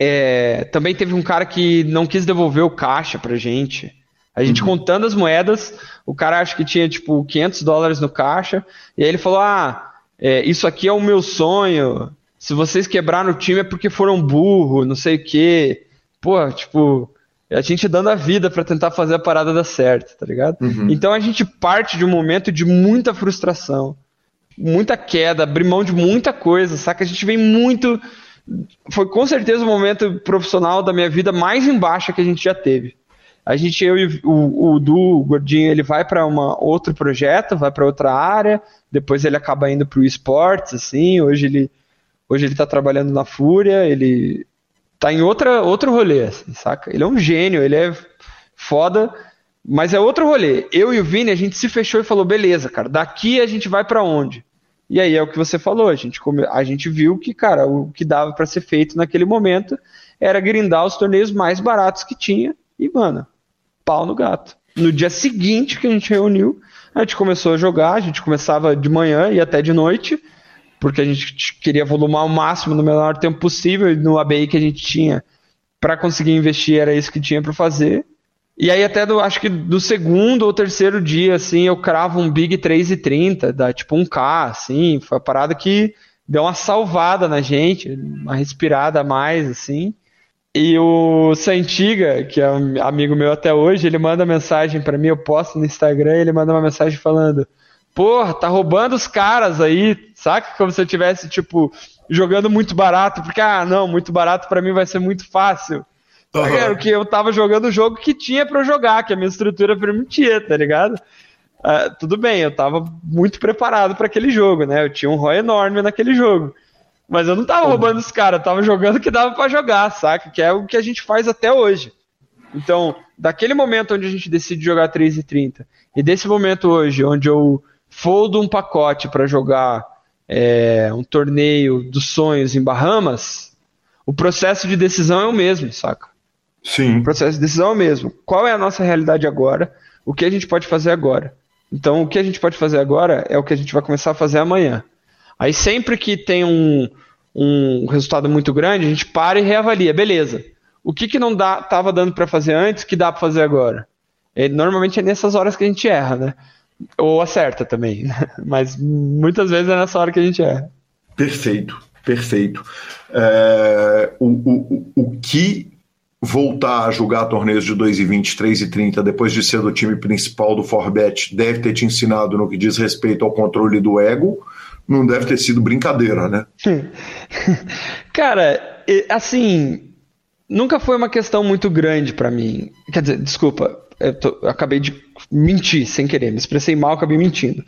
É, também teve um cara que não quis devolver o caixa pra gente. A gente uhum. contando as moedas, o cara acho que tinha tipo 500 dólares no caixa, e aí ele falou: Ah, é, isso aqui é o meu sonho. Se vocês quebraram o time é porque foram burro, não sei o quê. Pô, tipo, a gente dando a vida para tentar fazer a parada dar certo, tá ligado? Uhum. Então a gente parte de um momento de muita frustração, muita queda, abrir mão de muita coisa, saca? A gente vem muito foi com certeza o momento profissional da minha vida mais embaixo que a gente já teve. A gente, eu e o, o Du, o Gordinho, ele vai para outro projeto, vai para outra área, depois ele acaba indo para o esportes, assim, hoje ele hoje ele tá trabalhando na Fúria, ele tá em outra, outro rolê, assim, saca? Ele é um gênio, ele é foda, mas é outro rolê. Eu e o Vini, a gente se fechou e falou, beleza, cara, daqui a gente vai para onde? E aí é o que você falou, a gente, a gente viu que, cara, o que dava para ser feito naquele momento era grindar os torneios mais baratos que tinha e, mano, pau no gato. No dia seguinte que a gente reuniu, a gente começou a jogar, a gente começava de manhã e até de noite, porque a gente queria volumar ao máximo no menor tempo possível, e no ABI que a gente tinha para conseguir investir era isso que tinha para fazer. E aí até do, acho que do segundo ou terceiro dia, assim, eu cravo um Big 3,30, dá tipo um K, assim, foi uma parada que deu uma salvada na gente, uma respirada a mais, assim. E o Santiga, que é um amigo meu até hoje, ele manda mensagem para mim, eu posto no Instagram, ele manda uma mensagem falando: Porra, tá roubando os caras aí, saca? Como se eu tivesse, tipo, jogando muito barato, porque, ah, não, muito barato para mim vai ser muito fácil. Uhum. que eu tava jogando o jogo que tinha para jogar, que a minha estrutura permitia, tá ligado? Uh, tudo bem, eu tava muito preparado para aquele jogo, né? Eu tinha um ROI enorme naquele jogo. Mas eu não tava uhum. roubando os caras, tava jogando o que dava para jogar, saca? Que é o que a gente faz até hoje. Então, daquele momento onde a gente decide jogar 3,30 e desse momento hoje, onde eu foldo um pacote para jogar é, um torneio dos sonhos em Bahamas, o processo de decisão é o mesmo, saca? Sim. O processo de decisão é o mesmo. Qual é a nossa realidade agora? O que a gente pode fazer agora? Então, o que a gente pode fazer agora é o que a gente vai começar a fazer amanhã. Aí, sempre que tem um, um resultado muito grande, a gente para e reavalia. Beleza. O que, que não dá, tava dando para fazer antes que dá para fazer agora? E, normalmente é nessas horas que a gente erra, né? Ou acerta também. Mas muitas vezes é nessa hora que a gente erra. Perfeito, perfeito. É, o, o, o que voltar a jogar torneios de 2,20, 3,30 depois de ser do time principal do Forbet deve ter te ensinado no que diz respeito ao controle do ego. Não deve ter sido brincadeira, né? Cara, assim, nunca foi uma questão muito grande para mim. Quer dizer, desculpa, eu, tô, eu, acabei de mentir sem querer, me expressei mal, acabei mentindo.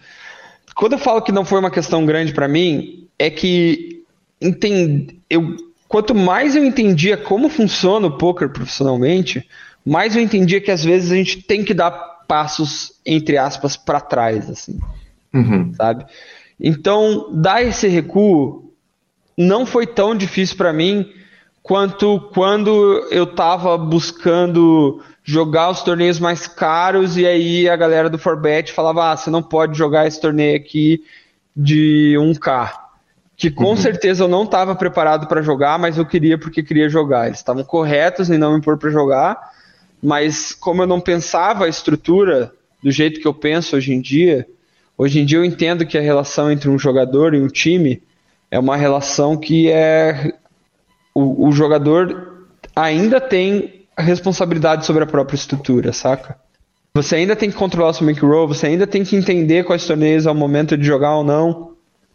Quando eu falo que não foi uma questão grande para mim, é que entend, eu quanto mais eu entendia como funciona o poker profissionalmente, mais eu entendia que às vezes a gente tem que dar passos entre aspas para trás, assim, uhum. sabe? Então dar esse recuo não foi tão difícil para mim quanto quando eu estava buscando jogar os torneios mais caros e aí a galera do Forbet falava: ah, você não pode jogar esse torneio aqui de 1K que com uhum. certeza eu não estava preparado para jogar, mas eu queria porque queria jogar. Eles estavam corretos em não me pôr para jogar, mas como eu não pensava a estrutura do jeito que eu penso hoje em dia, hoje em dia eu entendo que a relação entre um jogador e um time é uma relação que é o, o jogador ainda tem a responsabilidade sobre a própria estrutura, saca? Você ainda tem que controlar o seu make roll, você ainda tem que entender quais torneios é o momento de jogar ou não.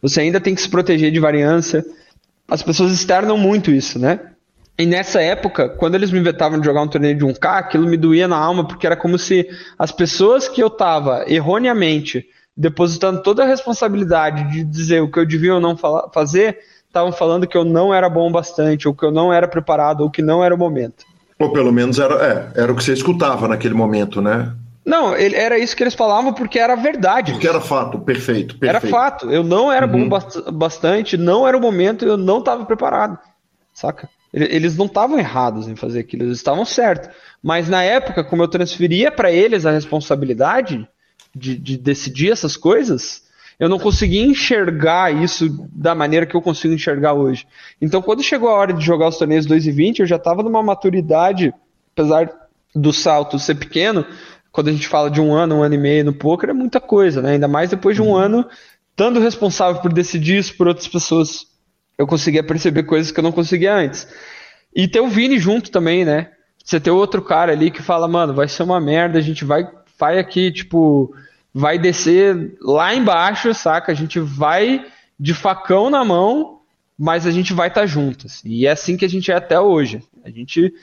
Você ainda tem que se proteger de variância. As pessoas externam muito isso, né? E nessa época, quando eles me inventavam de jogar um torneio de 1K, aquilo me doía na alma, porque era como se as pessoas que eu tava erroneamente depositando toda a responsabilidade de dizer o que eu devia ou não fazer, estavam falando que eu não era bom bastante, ou que eu não era preparado, ou que não era o momento. Ou pelo menos era, é, era o que você escutava naquele momento, né? Não, ele, era isso que eles falavam porque era verdade. Porque era fato, perfeito, perfeito. Era fato. Eu não era uhum. bom bastante, não era o momento, eu não estava preparado. Saca? Eles não estavam errados em fazer aquilo, eles estavam certos. Mas na época, como eu transferia para eles a responsabilidade de, de decidir essas coisas, eu não conseguia enxergar isso da maneira que eu consigo enxergar hoje. Então, quando chegou a hora de jogar os torneios 2 e 20, eu já estava numa maturidade, apesar do salto ser pequeno, quando a gente fala de um ano, um ano e meio no poker, é muita coisa, né? Ainda mais depois de um uhum. ano, estando responsável por decidir isso por outras pessoas. Eu conseguia perceber coisas que eu não conseguia antes. E ter o Vini junto também, né? Você ter outro cara ali que fala, mano, vai ser uma merda, a gente vai, vai aqui, tipo, vai descer lá embaixo, saca? A gente vai de facão na mão, mas a gente vai estar tá juntos. E é assim que a gente é até hoje. A gente,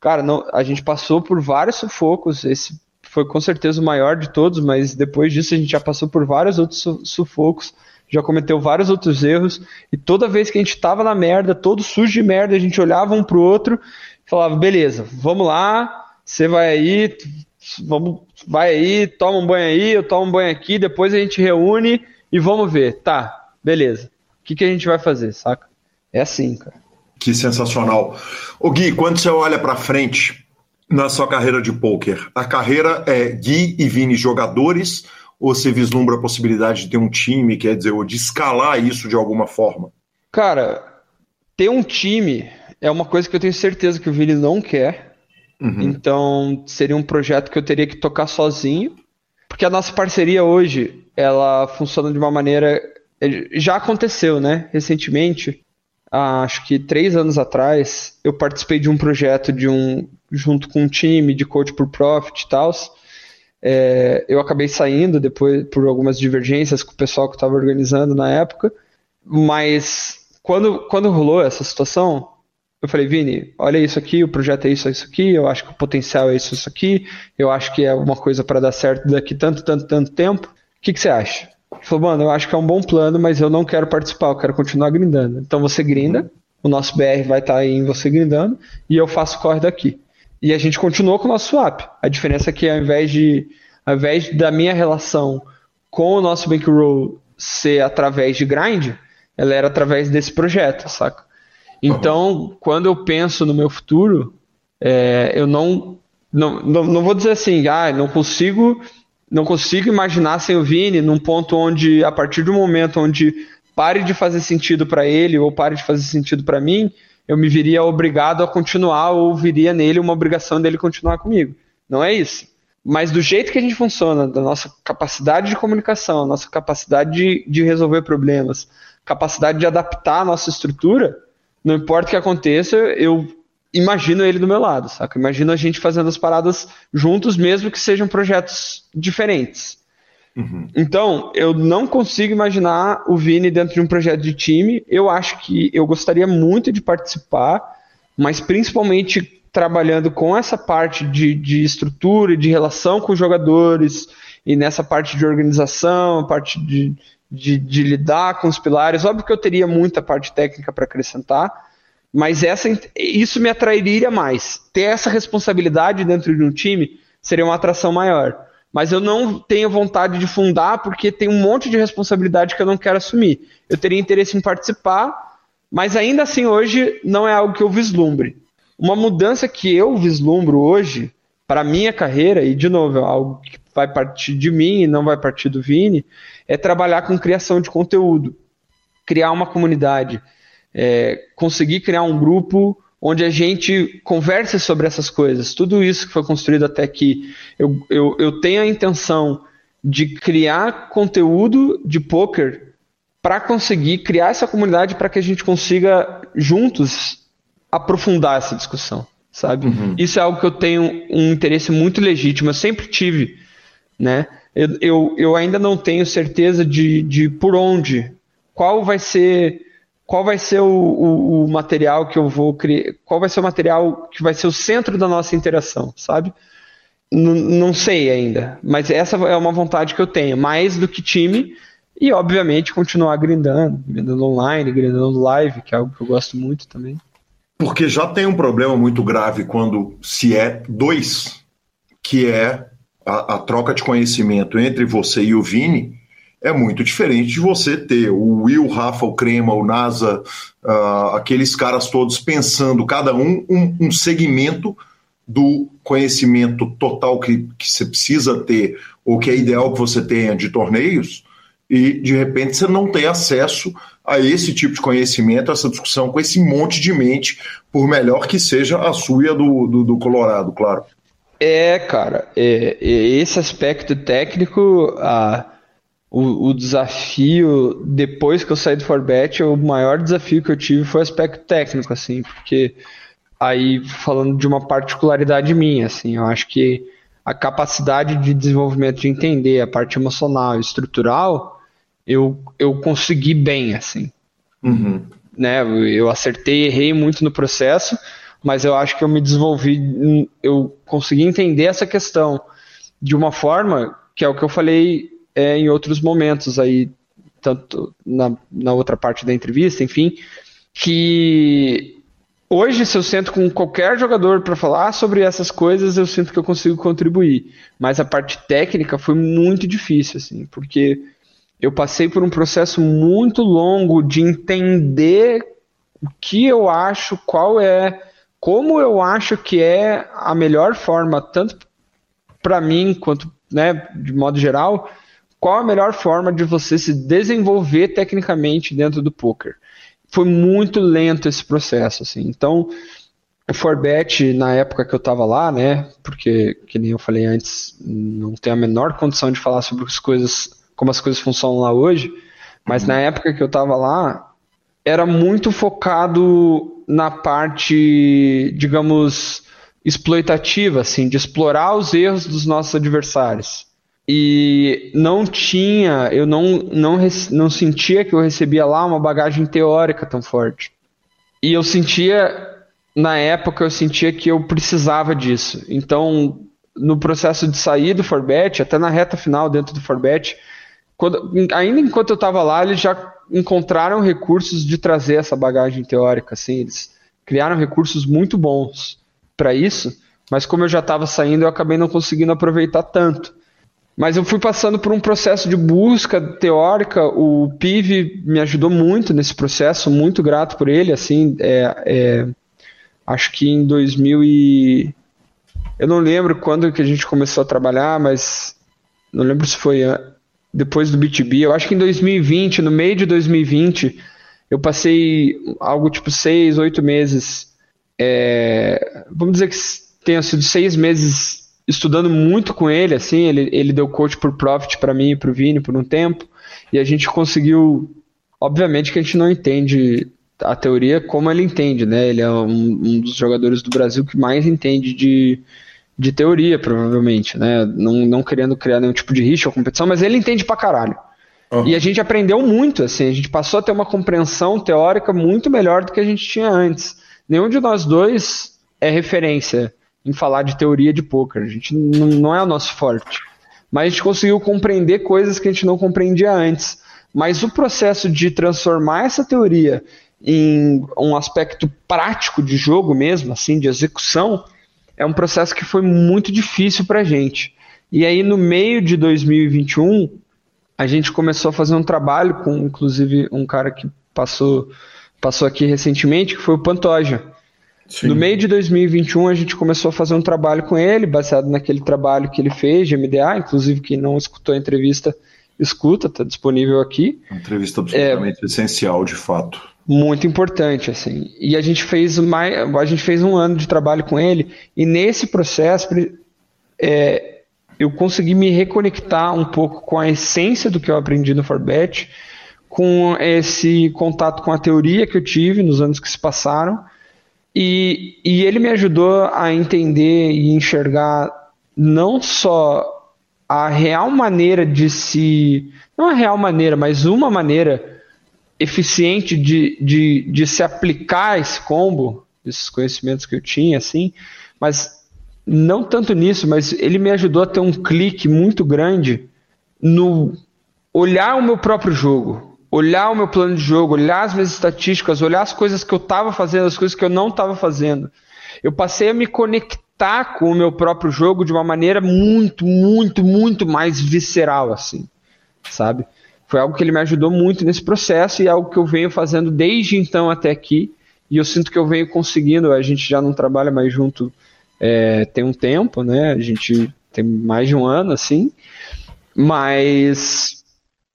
cara, não, a gente passou por vários sufocos. Esse foi com certeza o maior de todos, mas depois disso a gente já passou por vários outros sufocos, já cometeu vários outros erros, e toda vez que a gente tava na merda, todo sujo de merda, a gente olhava um pro outro e falava, beleza, vamos lá, você vai aí, vamos, vai aí, toma um banho aí, eu tomo um banho aqui, depois a gente reúne e vamos ver, tá, beleza, o que, que a gente vai fazer, saca? É assim, cara. Que sensacional. O Gui, quando você olha para frente, na sua carreira de poker? A carreira é Gui e Vini jogadores Ou você vislumbra a possibilidade de ter um time, quer dizer, ou de escalar isso de alguma forma? Cara, ter um time é uma coisa que eu tenho certeza que o Vini não quer. Uhum. Então, seria um projeto que eu teria que tocar sozinho. Porque a nossa parceria hoje, ela funciona de uma maneira. Já aconteceu, né? Recentemente, acho que três anos atrás, eu participei de um projeto de um junto com um time de coach por profit e tal. É, eu acabei saindo depois por algumas divergências com o pessoal que estava organizando na época, mas quando, quando rolou essa situação, eu falei, Vini, olha isso aqui, o projeto é isso, é isso aqui, eu acho que o potencial é isso, isso aqui, eu acho que é uma coisa para dar certo daqui tanto, tanto, tanto tempo. O que, que você acha? Falou, mano, eu acho que é um bom plano, mas eu não quero participar, eu quero continuar grindando. Então você grinda, o nosso BR vai estar tá aí em você grindando, e eu faço corre daqui. E a gente continuou com o nosso swap. A diferença é que ao invés de ao invés da minha relação com o nosso bankroll ser através de grind, ela era através desse projeto, saca? Então, quando eu penso no meu futuro, é, eu não, não, não, não, vou dizer assim, ah, não consigo não consigo imaginar sem o Vini num ponto onde, a partir do momento onde pare de fazer sentido para ele ou pare de fazer sentido para mim, eu me viria obrigado a continuar ou viria nele uma obrigação dele continuar comigo. Não é isso. Mas do jeito que a gente funciona, da nossa capacidade de comunicação, nossa capacidade de, de resolver problemas, capacidade de adaptar a nossa estrutura, não importa o que aconteça, eu imagino ele do meu lado, saca? Imagino a gente fazendo as paradas juntos, mesmo que sejam projetos diferentes. Uhum. Então, eu não consigo imaginar o Vini dentro de um projeto de time. Eu acho que eu gostaria muito de participar, mas principalmente trabalhando com essa parte de, de estrutura e de relação com os jogadores, e nessa parte de organização, a parte de, de, de lidar com os pilares. Óbvio que eu teria muita parte técnica para acrescentar, mas essa, isso me atrairia mais. Ter essa responsabilidade dentro de um time seria uma atração maior mas eu não tenho vontade de fundar porque tem um monte de responsabilidade que eu não quero assumir. Eu teria interesse em participar, mas ainda assim hoje não é algo que eu vislumbre. Uma mudança que eu vislumbro hoje para minha carreira, e de novo, é algo que vai partir de mim e não vai partir do Vini, é trabalhar com criação de conteúdo, criar uma comunidade, é, conseguir criar um grupo onde a gente conversa sobre essas coisas. Tudo isso que foi construído até aqui. Eu, eu, eu tenho a intenção de criar conteúdo de poker para conseguir criar essa comunidade para que a gente consiga juntos aprofundar essa discussão, sabe? Uhum. Isso é algo que eu tenho um interesse muito legítimo, eu sempre tive, né? Eu, eu, eu ainda não tenho certeza de, de por onde, qual vai ser qual vai ser o, o, o, material que eu vou criar, qual vai ser o material que vai ser o centro da nossa interação, sabe? N não sei ainda, mas essa é uma vontade que eu tenho, mais do que time, e obviamente continuar grindando, grindando online, grindando live, que é algo que eu gosto muito também. Porque já tem um problema muito grave quando se é dois, que é a, a troca de conhecimento entre você e o Vini, é muito diferente de você ter o Will, Rafa, o Crema, o NASA, uh, aqueles caras todos pensando, cada um, um, um segmento do conhecimento total que, que você precisa ter, ou que é ideal que você tenha de torneios, e de repente você não tem acesso a esse tipo de conhecimento, essa discussão com esse monte de mente, por melhor que seja a sua do, do, do Colorado, claro. É, cara, é, é esse aspecto técnico. Ah o, o, desafio, depois que eu saí do Forbet, o maior desafio que eu tive foi o aspecto técnico, assim, porque aí falando de uma particularidade minha, assim, eu acho que a capacidade de desenvolvimento de entender a parte emocional e estrutural, eu, eu consegui bem, assim. Uhum. Né, eu acertei, errei muito no processo, mas eu acho que eu me desenvolvi, eu consegui entender essa questão de uma forma que é o que eu falei é, em outros momentos aí, tanto na, na outra parte da entrevista, enfim, que hoje, se eu sento com qualquer jogador para falar sobre essas coisas, eu sinto que eu consigo contribuir. Mas a parte técnica foi muito difícil, assim, porque eu passei por um processo muito longo de entender o que eu acho, qual é, como eu acho que é a melhor forma, tanto para mim quanto, né, de modo geral, qual a melhor forma de você se desenvolver tecnicamente dentro do poker. Foi muito lento esse processo, assim. Então, o Forbet, na época que eu estava lá, né, porque, que nem eu falei antes, não tenho a menor condição de falar sobre as coisas, como as coisas funcionam lá hoje, mas uhum. na época que eu estava lá, era muito focado na parte, digamos, exploitativa, assim, de explorar os erros dos nossos adversários. E não tinha, eu não, não, não sentia que eu recebia lá uma bagagem teórica tão forte. E eu sentia, na época, eu sentia que eu precisava disso. Então, no processo de sair do Forbet, até na reta final dentro do Forbet, quando, ainda enquanto eu estava lá, eles já encontraram recursos de trazer essa bagagem teórica, assim, eles criaram recursos muito bons para isso, mas como eu já estava saindo, eu acabei não conseguindo aproveitar tanto. Mas eu fui passando por um processo de busca teórica. O PIV me ajudou muito nesse processo, muito grato por ele. Assim, é, é, acho que em 2000 e eu não lembro quando que a gente começou a trabalhar, mas não lembro se foi depois do B2B. Eu acho que em 2020, no meio de 2020, eu passei algo tipo seis, oito meses. É, vamos dizer que tenha sido seis meses estudando muito com ele, assim, ele, ele deu coach por profit para mim e para o Vini por um tempo, e a gente conseguiu, obviamente que a gente não entende a teoria como ele entende, né, ele é um, um dos jogadores do Brasil que mais entende de, de teoria, provavelmente, né, não, não querendo criar nenhum tipo de risco ou competição, mas ele entende pra caralho. Uhum. E a gente aprendeu muito, assim, a gente passou a ter uma compreensão teórica muito melhor do que a gente tinha antes. Nenhum de nós dois é referência em falar de teoria de poker. A gente não, não é o nosso forte. Mas a gente conseguiu compreender coisas que a gente não compreendia antes. Mas o processo de transformar essa teoria em um aspecto prático de jogo mesmo, assim, de execução, é um processo que foi muito difícil para a gente. E aí, no meio de 2021, a gente começou a fazer um trabalho com, inclusive, um cara que passou, passou aqui recentemente, que foi o Pantoja. Sim. No meio de 2021, a gente começou a fazer um trabalho com ele, baseado naquele trabalho que ele fez de MDA. Inclusive, quem não escutou a entrevista, escuta, está disponível aqui. Uma entrevista absolutamente é, essencial, de fato. Muito importante, assim. E a gente fez mais, a gente fez um ano de trabalho com ele, e nesse processo é, eu consegui me reconectar um pouco com a essência do que eu aprendi no Forbet, com esse contato com a teoria que eu tive nos anos que se passaram e, e ele me ajudou a entender e enxergar não só a real maneira de se. Não a real maneira, mas uma maneira eficiente de, de, de se aplicar esse combo, esses conhecimentos que eu tinha, assim, mas não tanto nisso, mas ele me ajudou a ter um clique muito grande no olhar o meu próprio jogo, olhar o meu plano de jogo, olhar as minhas estatísticas, olhar as coisas que eu estava fazendo, as coisas que eu não estava fazendo. Eu passei a me conectar com o meu próprio jogo de uma maneira muito, muito, muito mais visceral, assim, sabe? Foi algo que ele me ajudou muito nesse processo e é algo que eu venho fazendo desde então até aqui. E eu sinto que eu venho conseguindo. A gente já não trabalha mais junto é, tem um tempo, né? A gente tem mais de um ano, assim. Mas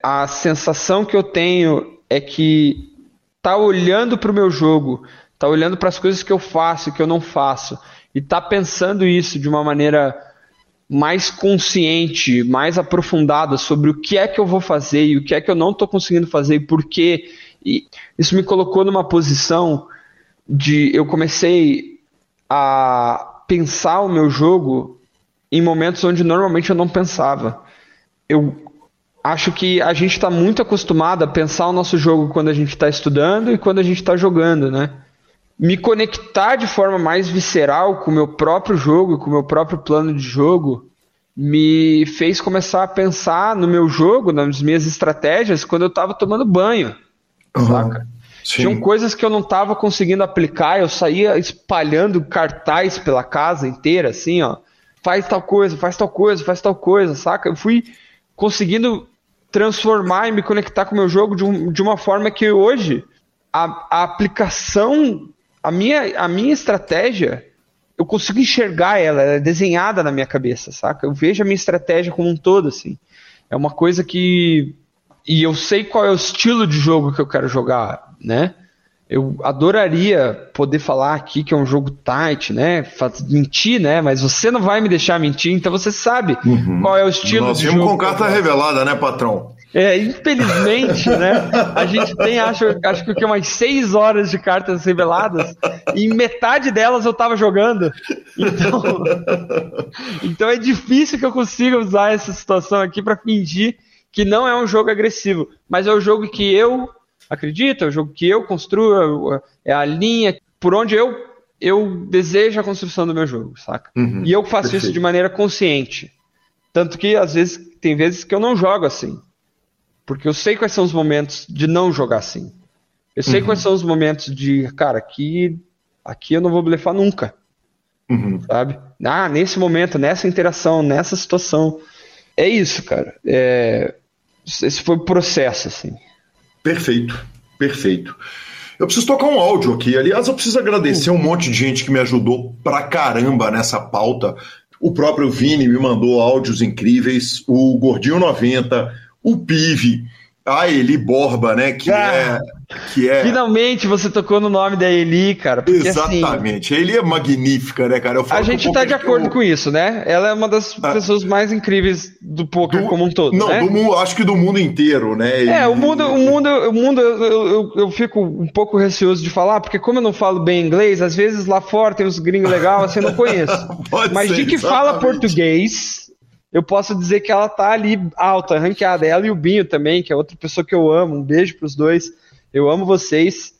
a sensação que eu tenho é que tá olhando para o meu jogo, tá olhando para as coisas que eu faço que eu não faço, e tá pensando isso de uma maneira mais consciente, mais aprofundada sobre o que é que eu vou fazer e o que é que eu não estou conseguindo fazer e por quê. E isso me colocou numa posição de eu comecei a pensar o meu jogo em momentos onde normalmente eu não pensava. Eu acho que a gente está muito acostumado a pensar o nosso jogo quando a gente está estudando e quando a gente está jogando, né? Me conectar de forma mais visceral com o meu próprio jogo, com o meu próprio plano de jogo, me fez começar a pensar no meu jogo, nas minhas estratégias, quando eu estava tomando banho, uhum. saca? Sim. Tinham coisas que eu não estava conseguindo aplicar, eu saía espalhando cartaz pela casa inteira, assim, ó. Faz tal coisa, faz tal coisa, faz tal coisa, saca? Eu fui conseguindo transformar e me conectar com o meu jogo de, um, de uma forma que hoje a, a, aplicação, a minha, a minha estratégia, eu consigo enxergar ela, ela é desenhada na minha cabeça, saca? Eu vejo a minha estratégia como um todo, assim. é uma coisa que. E eu sei qual é o estilo de jogo que eu quero jogar, né? Eu adoraria poder falar aqui que é um jogo tight, né? Mentir, né? Mas você não vai me deixar mentir, então você sabe uhum. qual é o estilo Nós de jogo. Nós com carta revelada, né, patrão? É, infelizmente, né? A gente tem, acho, acho que umas seis horas de cartas reveladas e metade delas eu tava jogando. Então, então é difícil que eu consiga usar essa situação aqui para fingir que não é um jogo agressivo, mas é o um jogo que eu acredito, é o jogo que eu construo, é a linha por onde eu eu desejo a construção do meu jogo, saca? Uhum, e eu faço perfeito. isso de maneira consciente. Tanto que às vezes tem vezes que eu não jogo assim. Porque eu sei quais são os momentos de não jogar assim. Eu sei uhum. quais são os momentos de, cara, aqui, aqui eu não vou blefar nunca. Uhum. Sabe? Ah, nesse momento, nessa interação, nessa situação. É isso, cara. É... Esse foi o processo, assim. Perfeito, perfeito. Eu preciso tocar um áudio aqui. Aliás, eu preciso agradecer um monte de gente que me ajudou pra caramba nessa pauta. O próprio Vini me mandou áudios incríveis. O Gordinho 90, o Pive, a Eli Borba, né? Que ah, é. Que é... Finalmente você tocou no nome da Eli, cara. Porque, assim, Exatamente. Assim, a Eli é magnífica, né, cara? a gente tá de acordo eu... com isso, né? Ela é uma das ah. pessoas mais incríveis do poker do... como um todo. Não, né? do mundo, acho que do mundo inteiro, né? É, o mundo, o mundo, o mundo eu, eu, eu, fico um pouco receoso de falar, porque como eu não falo bem inglês, às vezes lá fora tem uns gringos legais, assim, eu não conheço. Mas ser, de que exatamente. fala português eu posso dizer que ela tá ali alta, ranqueada. Ela e o Binho também, que é outra pessoa que eu amo. Um beijo pros dois. Eu amo vocês.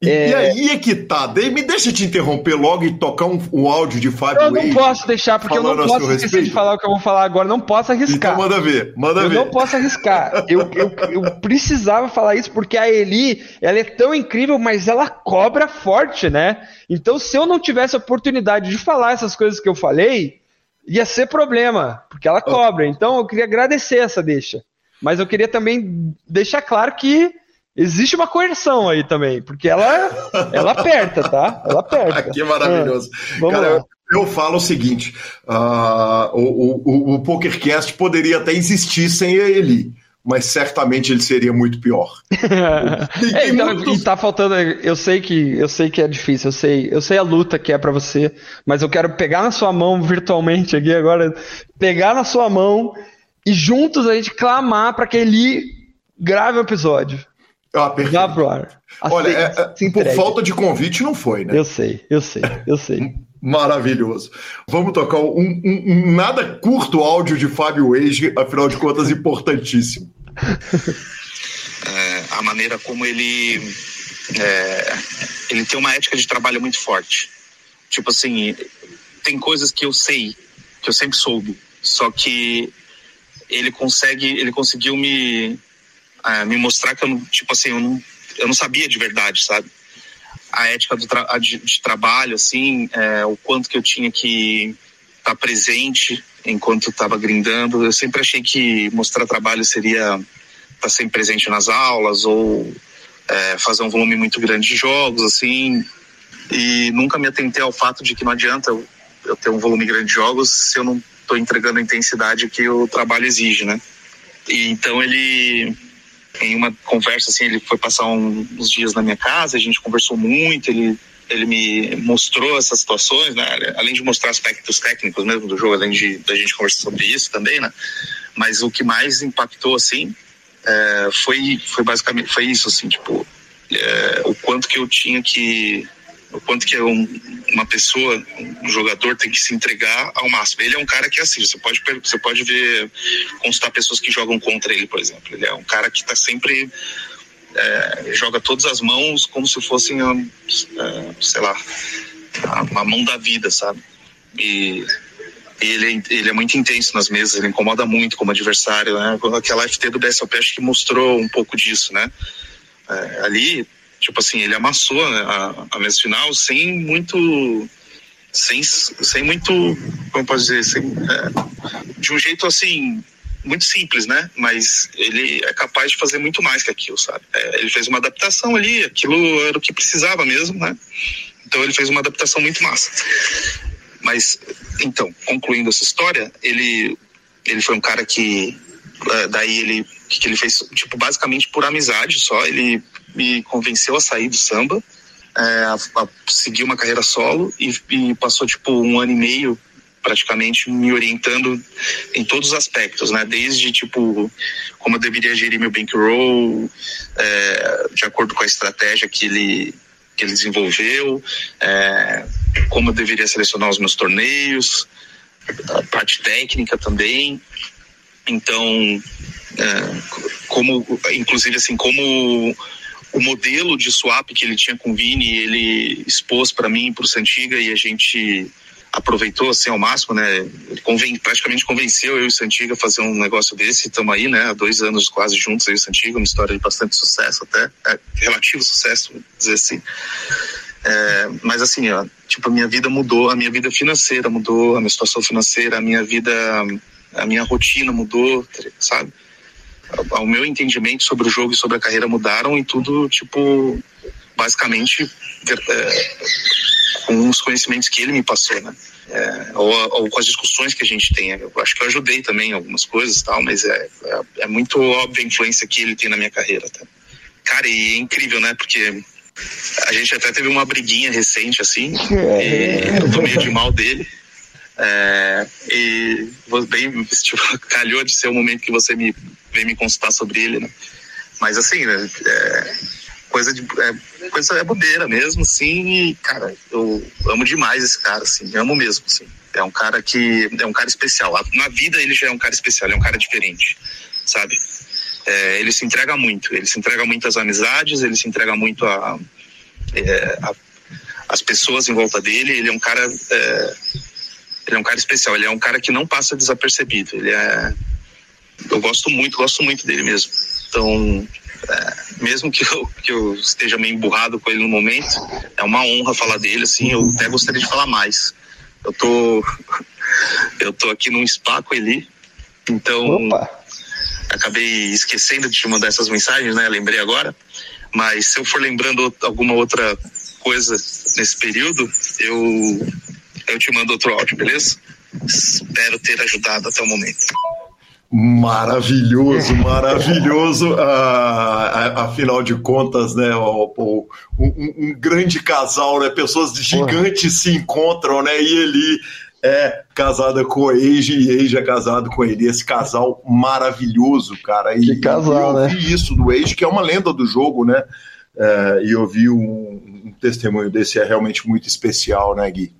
E, é... e aí é que tá. Me deixa te interromper logo e tocar um, um áudio de Fábio Eu não Wade, posso deixar, porque eu não posso esquecer respeito. de falar o que eu vou falar agora. Não posso arriscar. Então manda ver, manda eu ver. Eu não posso arriscar. eu, eu, eu precisava falar isso, porque a Eli, ela é tão incrível, mas ela cobra forte, né? Então, se eu não tivesse a oportunidade de falar essas coisas que eu falei, ia ser problema, porque ela cobra. Então eu queria agradecer essa deixa. Mas eu queria também deixar claro que existe uma coerção aí também, porque ela ela aperta, tá? Ela aperta. que maravilhoso. Ah, Cara, eu, eu, falo o seguinte: uh, o, o, o PokerCast poderia até existir sem ele mas certamente ele seria muito pior. é, então, muitos... E tá faltando. Eu sei que eu sei que é difícil, eu sei, eu sei a luta que é para você, mas eu quero pegar na sua mão virtualmente aqui agora, pegar na sua mão e juntos a gente clamar para que ele grave o episódio. Ah, perfeito. pro ar. Olha, é, é por falta de convite não foi, né? Eu sei, eu sei, eu sei. Maravilhoso. Vamos tocar um, um, um, nada curto áudio de Fábio Wage, afinal de contas, importantíssimo. É, a maneira como ele é, ele tem uma ética de trabalho muito forte. Tipo assim, tem coisas que eu sei, que eu sempre soube, só que ele consegue, ele conseguiu me é, me mostrar que eu não, tipo assim, eu não, eu não sabia de verdade, sabe? a ética do tra de, de, trabalho, assim, é, o quanto que eu tinha que estar tá presente enquanto estava grindando. Eu sempre achei que mostrar trabalho seria estar tá sempre presente nas aulas ou é, fazer um volume muito grande de jogos, assim. E nunca me atentei ao fato de que não adianta eu, eu ter um volume grande de jogos se eu não estou entregando a intensidade que o trabalho exige, né? E então ele em uma conversa assim, ele foi passar um, uns dias na minha casa, a gente conversou muito, ele ele me mostrou essas situações, né? Além de mostrar aspectos técnicos mesmo do jogo, além de da gente conversar sobre isso também, né? Mas o que mais impactou assim é, foi foi basicamente foi isso assim, tipo é, o quanto que eu tinha que o quanto que um, uma pessoa, um jogador tem que se entregar ao máximo. Ele é um cara que é assim, você pode você pode ver consultar pessoas que jogam contra ele, por exemplo. Ele é um cara que está sempre é, joga todas as mãos como se fossem, é, sei lá, uma mão da vida, sabe? E ele, ele é muito intenso nas mesas, ele incomoda muito como adversário, né? Aquela FT do BSOP acho que mostrou um pouco disso, né? É, ali tipo assim, ele amassou a, a mesa final sem muito. Sem, sem muito. Como posso dizer? Sem, é, de um jeito assim. Muito simples, né? Mas ele é capaz de fazer muito mais que aquilo, sabe? É, ele fez uma adaptação ali, aquilo era o que precisava mesmo, né? Então ele fez uma adaptação muito massa. Mas, então, concluindo essa história, ele, ele foi um cara que é, daí ele, que ele fez? Tipo, basicamente por amizade só, ele me convenceu a sair do samba, é, a, a seguir uma carreira solo e, e passou tipo um ano e meio praticamente me orientando em todos os aspectos, né? Desde tipo como eu deveria gerir meu bankroll, é, de acordo com a estratégia que ele que ele desenvolveu, é, como eu deveria selecionar os meus torneios, a parte técnica também. Então, é, como inclusive assim como o modelo de swap que ele tinha com o Vini, ele expôs para mim, para o Santiga e a gente aproveitou assim ao máximo, né? Conven praticamente convenceu eu e o Santiga a fazer um negócio desse. Estamos aí, né? Há dois anos quase juntos eu e o Santiga, uma história de bastante sucesso até, é, relativo sucesso, vou dizer assim. É, mas assim, ó, tipo a minha vida mudou, a minha vida financeira mudou, a minha situação financeira, a minha vida, a minha rotina mudou, sabe? O meu entendimento sobre o jogo e sobre a carreira mudaram e tudo, tipo, basicamente é, com os conhecimentos que ele me passou, né? É, ou, ou, com as discussões que a gente tem. Eu acho que eu ajudei também em algumas coisas tal, mas é, é, é, muito óbvia a influência que ele tem na minha carreira. Tá? Cara, e é incrível, né? Porque a gente até teve uma briguinha recente, assim, e eu tô meio de mal dele. É, e bem, tipo, calhou de ser o momento que você me veio me consultar sobre ele, né? Mas assim, né, é, coisa de é, coisa é bobeira mesmo, assim, e, cara, eu amo demais esse cara, assim, amo mesmo, assim. É um cara que é um cara especial. Na vida ele já é um cara especial, é um cara diferente, sabe? É, ele se entrega muito, ele se entrega muito às amizades, ele se entrega muito a, é, a as pessoas em volta dele. Ele é um cara, é, ele é um cara especial. Ele é um cara que não passa desapercebido. Ele é, eu gosto muito, gosto muito dele mesmo. Então, é, mesmo que eu, que eu esteja meio emburrado com ele no momento, é uma honra falar dele, assim, eu até gostaria de falar mais. Eu tô, eu tô aqui num spa com ele, então Opa. acabei esquecendo de te mandar essas mensagens, né? Lembrei agora, mas se eu for lembrando alguma outra coisa nesse período, eu, eu te mando outro áudio, beleza? Espero ter ajudado até o momento. Maravilhoso, maravilhoso. Ah, afinal de contas, né, o, o, um, um, grande casal, né? Pessoas gigantes se encontram, né? E ele é casada com a Eiji e Eiji é casado com ele. Esse casal maravilhoso, cara. E, que casal, eu vi né? isso do Eiji, que é uma lenda do jogo, né? É, e eu vi um, um testemunho desse, é realmente muito especial, né, Gui?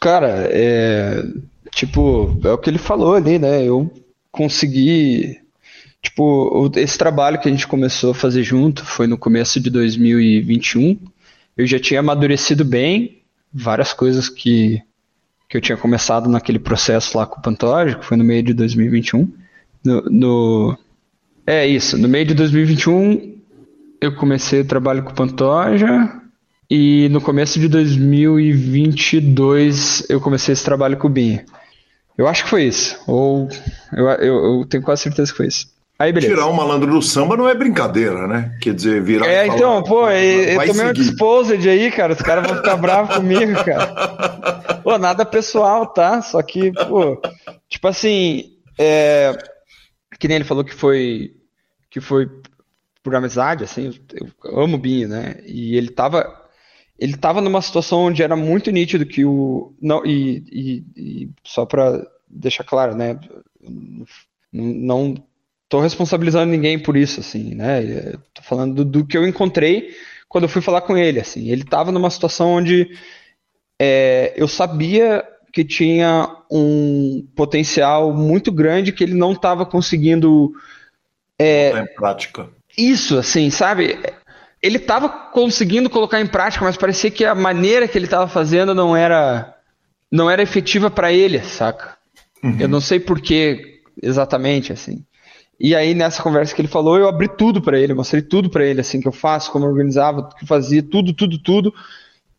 Cara, é. Tipo, é o que ele falou ali, né? Eu conseguir. Tipo, esse trabalho que a gente começou a fazer junto foi no começo de 2021. Eu já tinha amadurecido bem várias coisas que, que eu tinha começado naquele processo lá com o Pantoja, que foi no meio de 2021. No, no, é isso, no meio de 2021 eu comecei o trabalho com o Pantoja e no começo de 2022 eu comecei esse trabalho com o Binha. Eu acho que foi isso. Ou eu, eu, eu, tenho quase certeza que foi isso. Aí, beleza. Tirar um malandro do samba não é brincadeira, né? Quer dizer, virar. É, então, pô, eu, eu tomei um disposed aí, cara. Os caras vão ficar bravos comigo, cara. Pô, nada pessoal, tá? Só que, pô, tipo assim, é, que nem ele falou que foi que foi por amizade, assim, eu, eu amo o Binho, né? E ele tava ele estava numa situação onde era muito nítido que o não e, e, e só para deixar claro, né, não estou responsabilizando ninguém por isso, assim, né, tô falando do, do, que eu encontrei quando eu fui falar com ele, assim, ele estava numa situação onde é, eu sabia que tinha um potencial muito grande que ele não estava conseguindo é, em prática. Isso, assim, sabe? Ele estava conseguindo colocar em prática, mas parecia que a maneira que ele estava fazendo não era não era efetiva para ele, saca? Uhum. Eu não sei por que exatamente, assim. E aí nessa conversa que ele falou, eu abri tudo para ele, mostrei tudo para ele, assim que eu faço, como eu organizava, o que fazia, tudo, tudo, tudo.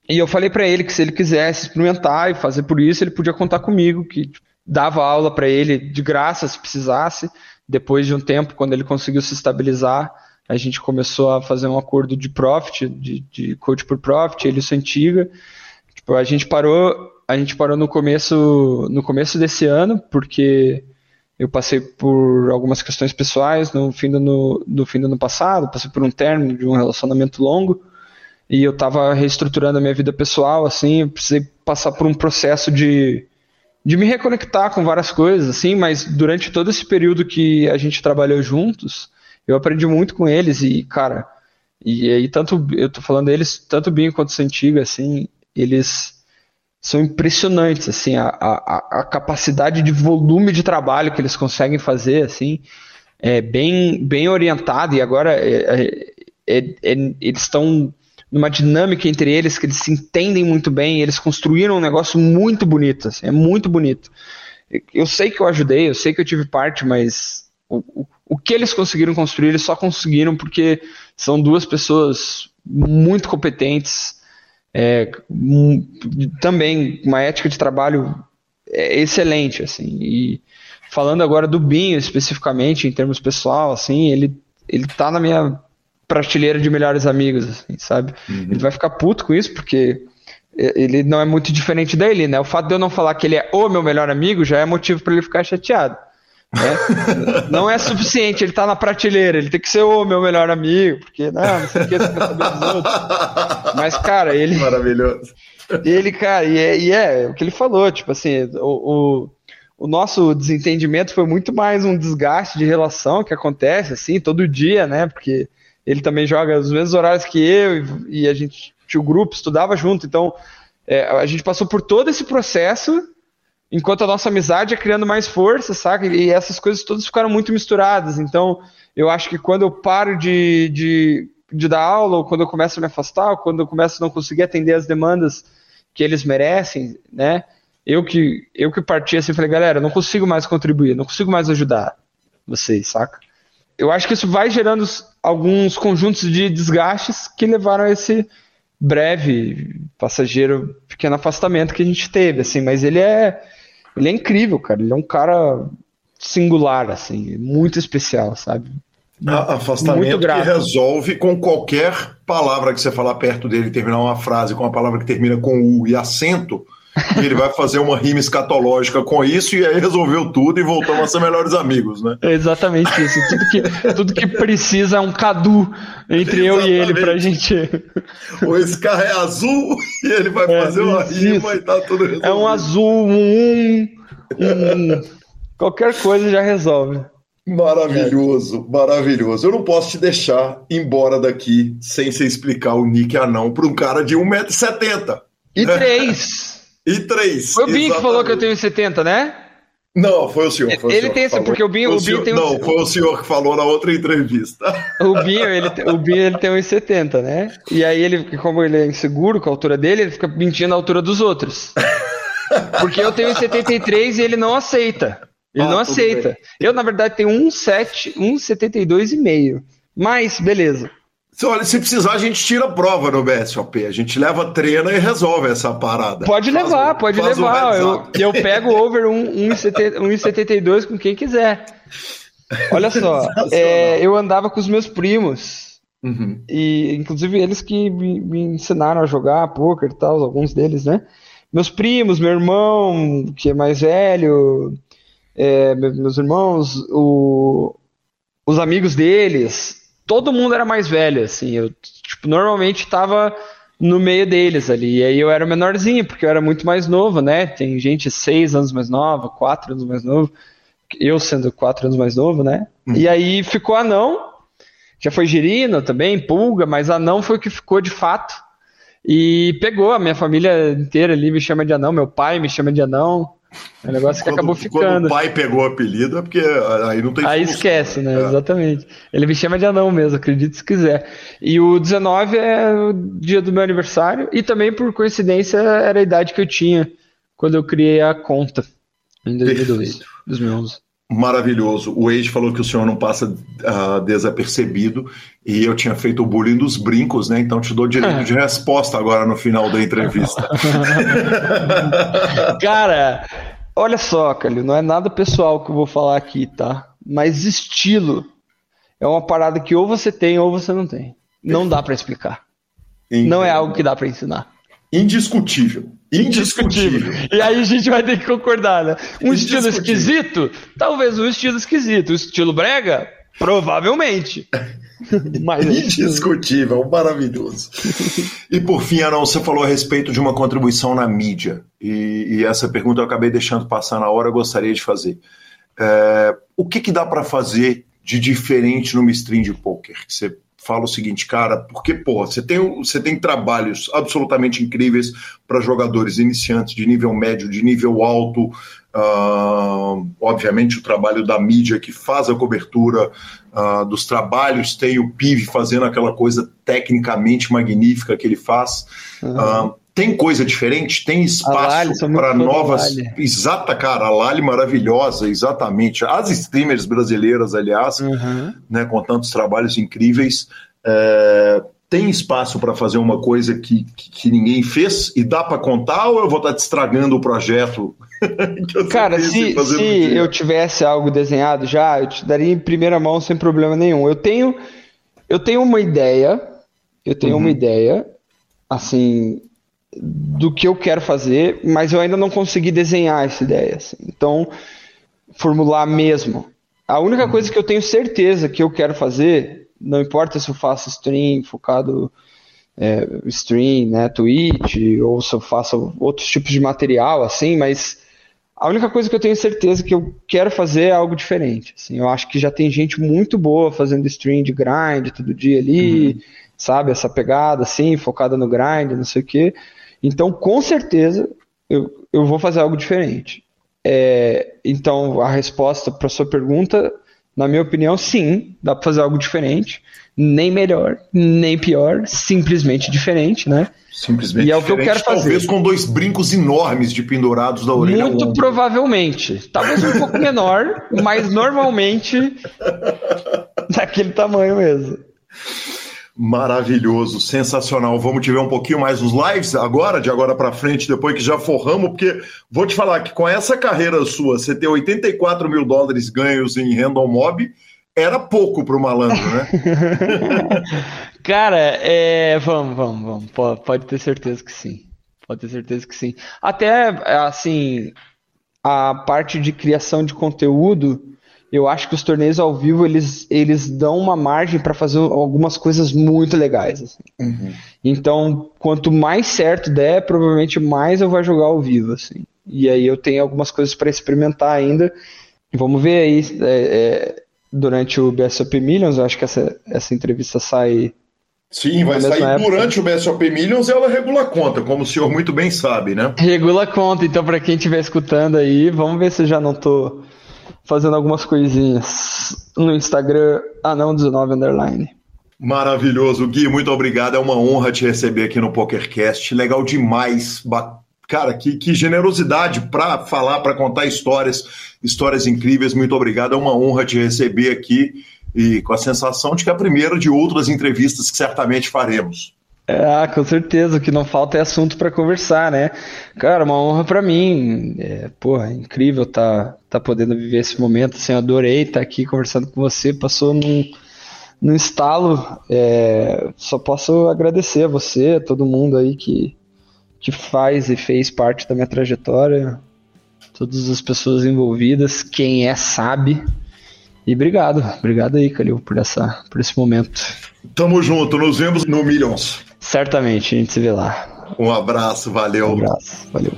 E eu falei para ele que se ele quisesse experimentar e fazer por isso, ele podia contar comigo, que dava aula para ele de graça se precisasse. Depois de um tempo, quando ele conseguiu se estabilizar, a gente começou a fazer um acordo de profit, de, de coach por profit, ele o antiga. Tipo, a gente parou, a gente parou no começo, no começo desse ano, porque eu passei por algumas questões pessoais no fim do, no, no fim do ano passado, passei por um término de um relacionamento longo e eu estava reestruturando a minha vida pessoal, assim, eu precisei passar por um processo de, de me reconectar com várias coisas, assim, mas durante todo esse período que a gente trabalhou juntos, eu aprendi muito com eles e, cara, e aí tanto, eu tô falando deles, tanto bem quanto Santiga, assim, eles são impressionantes, assim, a, a, a capacidade de volume de trabalho que eles conseguem fazer, assim, é bem, bem orientado, e agora é, é, é, é eles estão numa dinâmica entre eles que eles se entendem muito bem, eles construíram um negócio muito bonito, assim, é muito bonito. Eu sei que eu ajudei, eu sei que eu tive parte, mas o, o, o que eles conseguiram construir, eles só conseguiram porque são duas pessoas muito competentes, é, também uma ética de trabalho é, excelente, assim. E falando agora do Binho especificamente, em termos pessoal, assim, ele ele tá na minha prateleira de melhores amigos, assim, sabe? Uhum. Ele vai ficar puto com isso porque ele não é muito diferente dele, né? O fato de eu não falar que ele é o meu melhor amigo já é motivo para ele ficar chateado. Né? não é suficiente ele tá na prateleira, ele tem que ser o meu melhor amigo, porque não, não sei o que, você quer saber dos outros. Mas, cara, ele. Maravilhoso. Ele, cara, e é, e é o que ele falou, tipo assim, o, o, o, nosso desentendimento foi muito mais um desgaste de relação que acontece, assim, todo dia, né? Porque ele também joga os mesmos horários que eu e, e a gente tinha o grupo, estudava junto, então é, a gente passou por todo esse processo enquanto a nossa amizade é criando mais força, saca? E essas coisas todas ficaram muito misturadas. Então, eu acho que quando eu paro de, de, de dar aula, ou quando eu começo a me afastar, ou quando eu começo a não conseguir atender as demandas que eles merecem, né? Eu que, eu que parti assim, falei, galera, não consigo mais contribuir, não consigo mais ajudar vocês, saca? Eu acho que isso vai gerando alguns conjuntos de desgastes que levaram a esse breve, passageiro, pequeno afastamento que a gente teve, assim, mas ele é ele é incrível, cara. Ele é um cara singular, assim, muito especial, sabe? Afastamento que resolve com qualquer palavra que você falar perto dele, terminar uma frase com uma palavra que termina com U e acento, ele vai fazer uma rima escatológica com isso e aí resolveu tudo e voltamos a ser melhores amigos, né? É exatamente isso. Tudo que, tudo que precisa é um cadu entre eu e ele pra gente. O Scar é azul e ele vai é, fazer uma rima isso. e tá tudo resolvido. É um azul, um, um. Qualquer coisa já resolve. Maravilhoso, maravilhoso. Eu não posso te deixar embora daqui sem você explicar o Nick Anão para um cara de 1,70m. E três. E três. Foi o Binho que falou que eu tenho 70, né? Não, foi o senhor. Foi ele o senhor tem esse, porque o Binho, o, o Binho tem Não, foi o senhor que falou na outra entrevista. O Binho, ele, o Binho, ele tem 1,70, né? E aí ele, como ele é inseguro com a altura dele, ele fica mentindo a altura dos outros. Porque eu tenho 1,73 e ele não aceita. Ele ah, não aceita. Bem. Eu, na verdade, tenho 1,7, 1,72,5. Mas, beleza. Olha, se precisar, a gente tira a prova no BSOP. A gente leva, treina e resolve essa parada. Pode faz levar, o, pode levar. Eu, eu pego over 1,72 com quem quiser. Olha só, é, eu andava com os meus primos. Uhum. E inclusive eles que me, me ensinaram a jogar poker e tal, alguns deles, né? Meus primos, meu irmão, que é mais velho, é, meus irmãos, o, os amigos deles, todo mundo era mais velho, assim. Eu, tipo, normalmente tava no meio deles ali. E aí eu era menorzinho, porque eu era muito mais novo, né? Tem gente seis anos mais nova, quatro anos mais novo. Eu sendo quatro anos mais novo, né? Hum. E aí ficou anão. Já foi girino também, pulga, mas anão foi o que ficou de fato. E pegou, a minha família inteira ali me chama de anão, meu pai me chama de anão. É um negócio que quando, acabou ficando. Quando o pai pegou o apelido é porque aí não tem Aí esquece, né? É. Exatamente. Ele me chama de anão mesmo, acredite se quiser. E o 19 é o dia do meu aniversário e também, por coincidência, era a idade que eu tinha quando eu criei a conta em 2002, 2011 maravilhoso. O Age falou que o senhor não passa uh, desapercebido e eu tinha feito o bullying dos brincos, né? Então te dou direito de resposta agora no final da entrevista. Cara, olha só, Calil, não é nada pessoal que eu vou falar aqui, tá? Mas estilo é uma parada que ou você tem ou você não tem. Não dá para explicar. Não é algo que dá para ensinar. Indiscutível. Indiscutível. E aí a gente vai ter que concordar, né? Um estilo esquisito? Talvez um estilo esquisito. O estilo brega? Provavelmente. Mas... Indiscutível, maravilhoso. e por fim, Arão, você falou a respeito de uma contribuição na mídia. E, e essa pergunta eu acabei deixando passar na hora, eu gostaria de fazer. É, o que, que dá para fazer de diferente numa stream de poker? Que você fala o seguinte, cara, porque, porra, você tem, você tem trabalhos absolutamente incríveis para jogadores iniciantes de nível médio, de nível alto, uh, obviamente o trabalho da mídia que faz a cobertura uh, dos trabalhos, tem o PIV fazendo aquela coisa tecnicamente magnífica que ele faz. Uhum. Uh, tem coisa diferente, tem espaço para novas. Exata, cara, a Lali maravilhosa, exatamente. As streamers brasileiras, aliás, uhum. né, com tantos trabalhos incríveis. É, tem espaço para fazer uma coisa que, que, que, ninguém fez e dá para contar ou eu vou estar tá te estragando o projeto? Cara, se, se eu tivesse algo desenhado já, eu te daria em primeira mão sem problema nenhum. Eu tenho, eu tenho uma ideia, eu tenho uhum. uma ideia, assim, do que eu quero fazer, mas eu ainda não consegui desenhar essa ideia. Assim. Então, formular mesmo. A única coisa que eu tenho certeza que eu quero fazer, não importa se eu faço stream focado é, stream, né, Twitch, ou se eu faço outros tipos de material, assim, mas a única coisa que eu tenho certeza que eu quero fazer é algo diferente. Assim, eu acho que já tem gente muito boa fazendo stream de grind todo dia ali, uhum. sabe, essa pegada assim, focada no grind, não sei o quê. Então, com certeza, eu, eu vou fazer algo diferente. É, então, a resposta para sua pergunta, na minha opinião, sim, dá para fazer algo diferente. Nem melhor, nem pior, simplesmente diferente, né? Simplesmente e é o que eu quero fazer. Talvez com dois brincos enormes de pendurados da orelha. Muito provavelmente. Talvez um pouco menor, mas normalmente daquele tamanho mesmo. Maravilhoso, sensacional. Vamos te ver um pouquinho mais nos lives agora, de agora para frente, depois que já forramos, porque vou te falar que com essa carreira sua, você ter 84 mil dólares ganhos em Random Mob era pouco para o malandro, né? Cara, é, vamos, vamos, vamos. Pode, pode ter certeza que sim. Pode ter certeza que sim. Até, assim, a parte de criação de conteúdo eu acho que os torneios ao vivo eles, eles dão uma margem para fazer algumas coisas muito legais. Assim. Uhum. Então, quanto mais certo der, provavelmente mais eu vou jogar ao vivo. Assim. E aí eu tenho algumas coisas para experimentar ainda. Vamos ver aí é, é, durante o BSOP Millions. Eu acho que essa, essa entrevista sai. Sim, vai sair época. durante o BSOP Millions e ela regula a conta, como o senhor muito bem sabe, né? Regula a conta. Então, para quem estiver escutando aí, vamos ver se eu já não tô fazendo algumas coisinhas no Instagram, anão19 underline. Maravilhoso, Gui, muito obrigado. É uma honra te receber aqui no PokerCast. Legal demais. Cara, que, que generosidade para falar, para contar histórias, histórias incríveis. Muito obrigado. É uma honra te receber aqui e com a sensação de que é a primeira de outras entrevistas que certamente faremos. Ah, com certeza. O que não falta é assunto para conversar, né? Cara, uma honra para mim. É, porra, é incrível tá, tá podendo viver esse momento. Assim, adorei estar tá aqui conversando com você. Passou num, num estalo. É, só posso agradecer a você, a todo mundo aí que, que faz e fez parte da minha trajetória. Todas as pessoas envolvidas. Quem é, sabe. E obrigado. Obrigado aí, Calil, por, essa, por esse momento. Tamo junto. Nos vemos no Millions. Certamente, a gente se vê lá. Um abraço, valeu. Um abraço, valeu.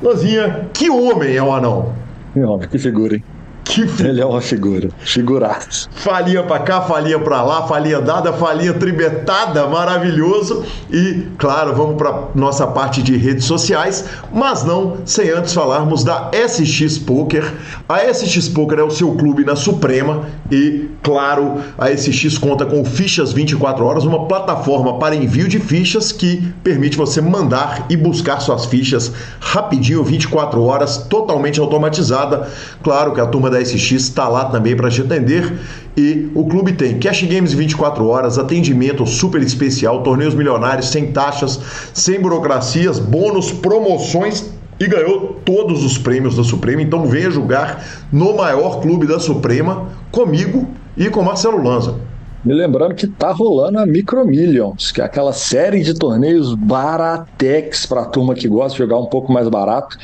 Lozinha, que homem é o anão? Que homem, que figura, hein? Que Ele é uma figura, figuraço. Falinha pra cá, falinha pra lá, falinha dada, falinha tribetada, maravilhoso. E, claro, vamos pra nossa parte de redes sociais, mas não sem antes falarmos da SX Poker. A SX Poker é o seu clube na Suprema e, claro, a SX conta com Fichas 24 Horas, uma plataforma para envio de fichas que permite você mandar e buscar suas fichas rapidinho, 24 horas, totalmente automatizada. Claro que a turma da SX está lá também para te atender. E o clube tem cash games 24 horas, atendimento super especial, torneios milionários sem taxas, sem burocracias, bônus, promoções e ganhou todos os prêmios da Suprema. Então venha jogar no maior clube da Suprema comigo e com Marcelo Lanza. Me lembrando que tá rolando a Micro Millions, que é aquela série de torneios baratex para a turma que gosta de jogar um pouco mais barato.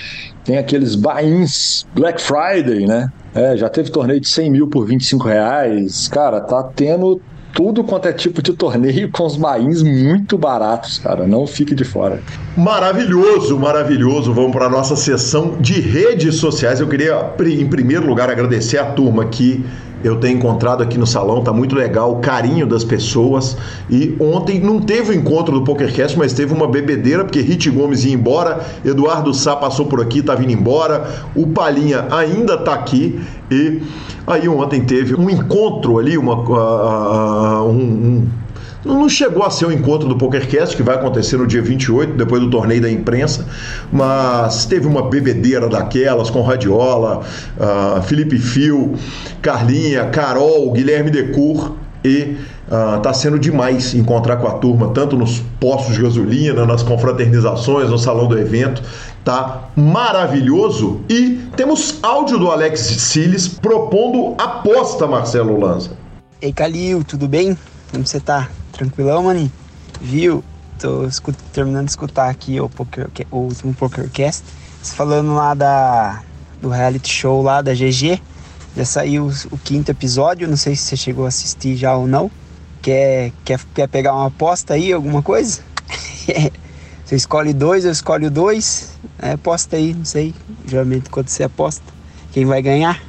Tem aqueles buy-ins Black Friday, né? É, já teve torneio de 100 mil por 25 reais. Cara, tá tendo tudo quanto é tipo de torneio com os bains muito baratos, cara. Não fique de fora. Maravilhoso, maravilhoso. Vamos para a nossa sessão de redes sociais. Eu queria, em primeiro lugar, agradecer a turma que eu tenho encontrado aqui no salão, tá muito legal o carinho das pessoas. E ontem não teve o encontro do PokerCast, mas teve uma bebedeira, porque Rit Gomes ia embora, Eduardo Sá passou por aqui, tá vindo embora, o Palhinha ainda tá aqui. E aí ontem teve um encontro ali, uma, uh, um, um não chegou a ser o encontro do PokerCast, que vai acontecer no dia 28, depois do torneio da imprensa, mas teve uma bebedeira daquelas com Radiola, uh, Felipe Fio, Carlinha, Carol, Guilherme Decur e uh, tá sendo demais encontrar com a turma, tanto nos postos de gasolina, nas confraternizações, no salão do evento. Tá maravilhoso. E temos áudio do Alex Siles propondo aposta, Marcelo Lanza. Ei, Calil, tudo bem? Como você tá? Tranquilão, maninho? Viu? Tô terminando de escutar aqui o, poker, o último PokerCast. Falando lá da, do reality show lá da GG. Já saiu o, o quinto episódio. Não sei se você chegou a assistir já ou não. Quer, quer, quer pegar uma aposta aí, alguma coisa? você escolhe dois, eu escolho dois. É, aposta aí, não sei. Geralmente quando você aposta, quem vai ganhar?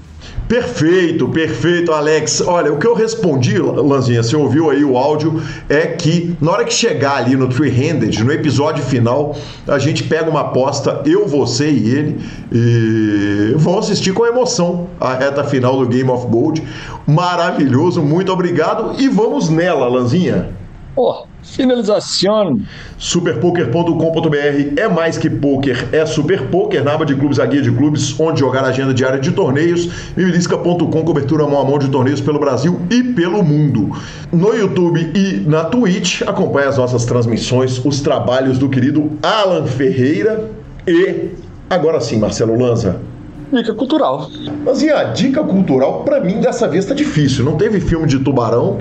Perfeito, perfeito, Alex. Olha, o que eu respondi, Lanzinha, você ouviu aí o áudio, é que na hora que chegar ali no Three Handed, no episódio final, a gente pega uma aposta, eu, você e ele, e vão assistir com emoção a reta final do Game of Gold. Maravilhoso, muito obrigado e vamos nela, Lanzinha. Oh, finalização. Superpoker.com.br é mais que poker, é super poker, na aba de clubes, a guia de clubes, onde jogar agenda diária de torneios. Milisca.com, cobertura mão a mão de torneios pelo Brasil e pelo mundo. No YouTube e na Twitch, acompanhe as nossas transmissões, os trabalhos do querido Alan Ferreira e agora sim, Marcelo Lanza Dica cultural. Mas e a dica cultural, para mim, dessa vez tá difícil. Não teve filme de tubarão,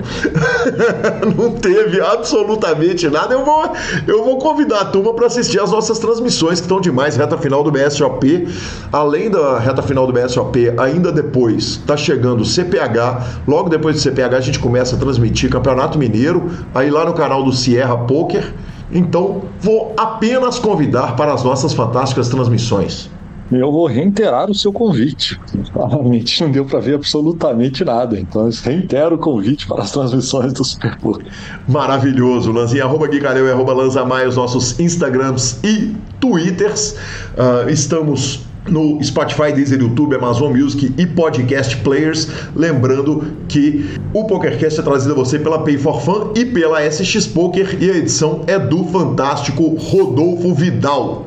não teve absolutamente nada. Eu vou, eu vou convidar a turma para assistir as nossas transmissões, que estão demais. Reta final do BSOP. Além da reta final do BSOP, ainda depois tá chegando o CPH. Logo depois do CPH, a gente começa a transmitir Campeonato Mineiro, aí lá no canal do Sierra Poker. Então, vou apenas convidar para as nossas fantásticas transmissões. Eu vou reiterar o seu convite. Claramente não deu para ver absolutamente nada. Então, reitero o convite para as transmissões do Super Bowl. Maravilhoso. Lanzinha, arroba Guicareu e arroba Lanzamai, os nossos Instagrams e Twitters. Uh, estamos no Spotify, Deezer, YouTube, Amazon Music e Podcast Players. Lembrando que o PokerCast é trazido a você pela Pay for Fun e pela SX Poker e a edição é do fantástico Rodolfo Vidal.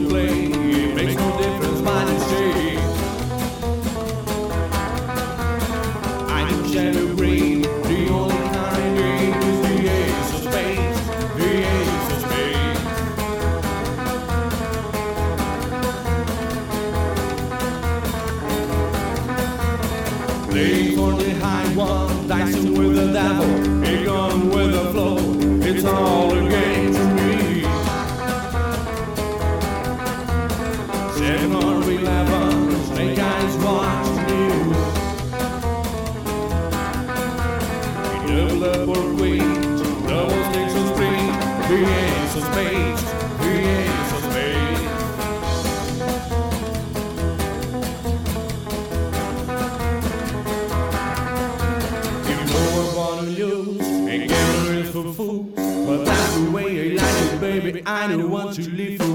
I don't want to live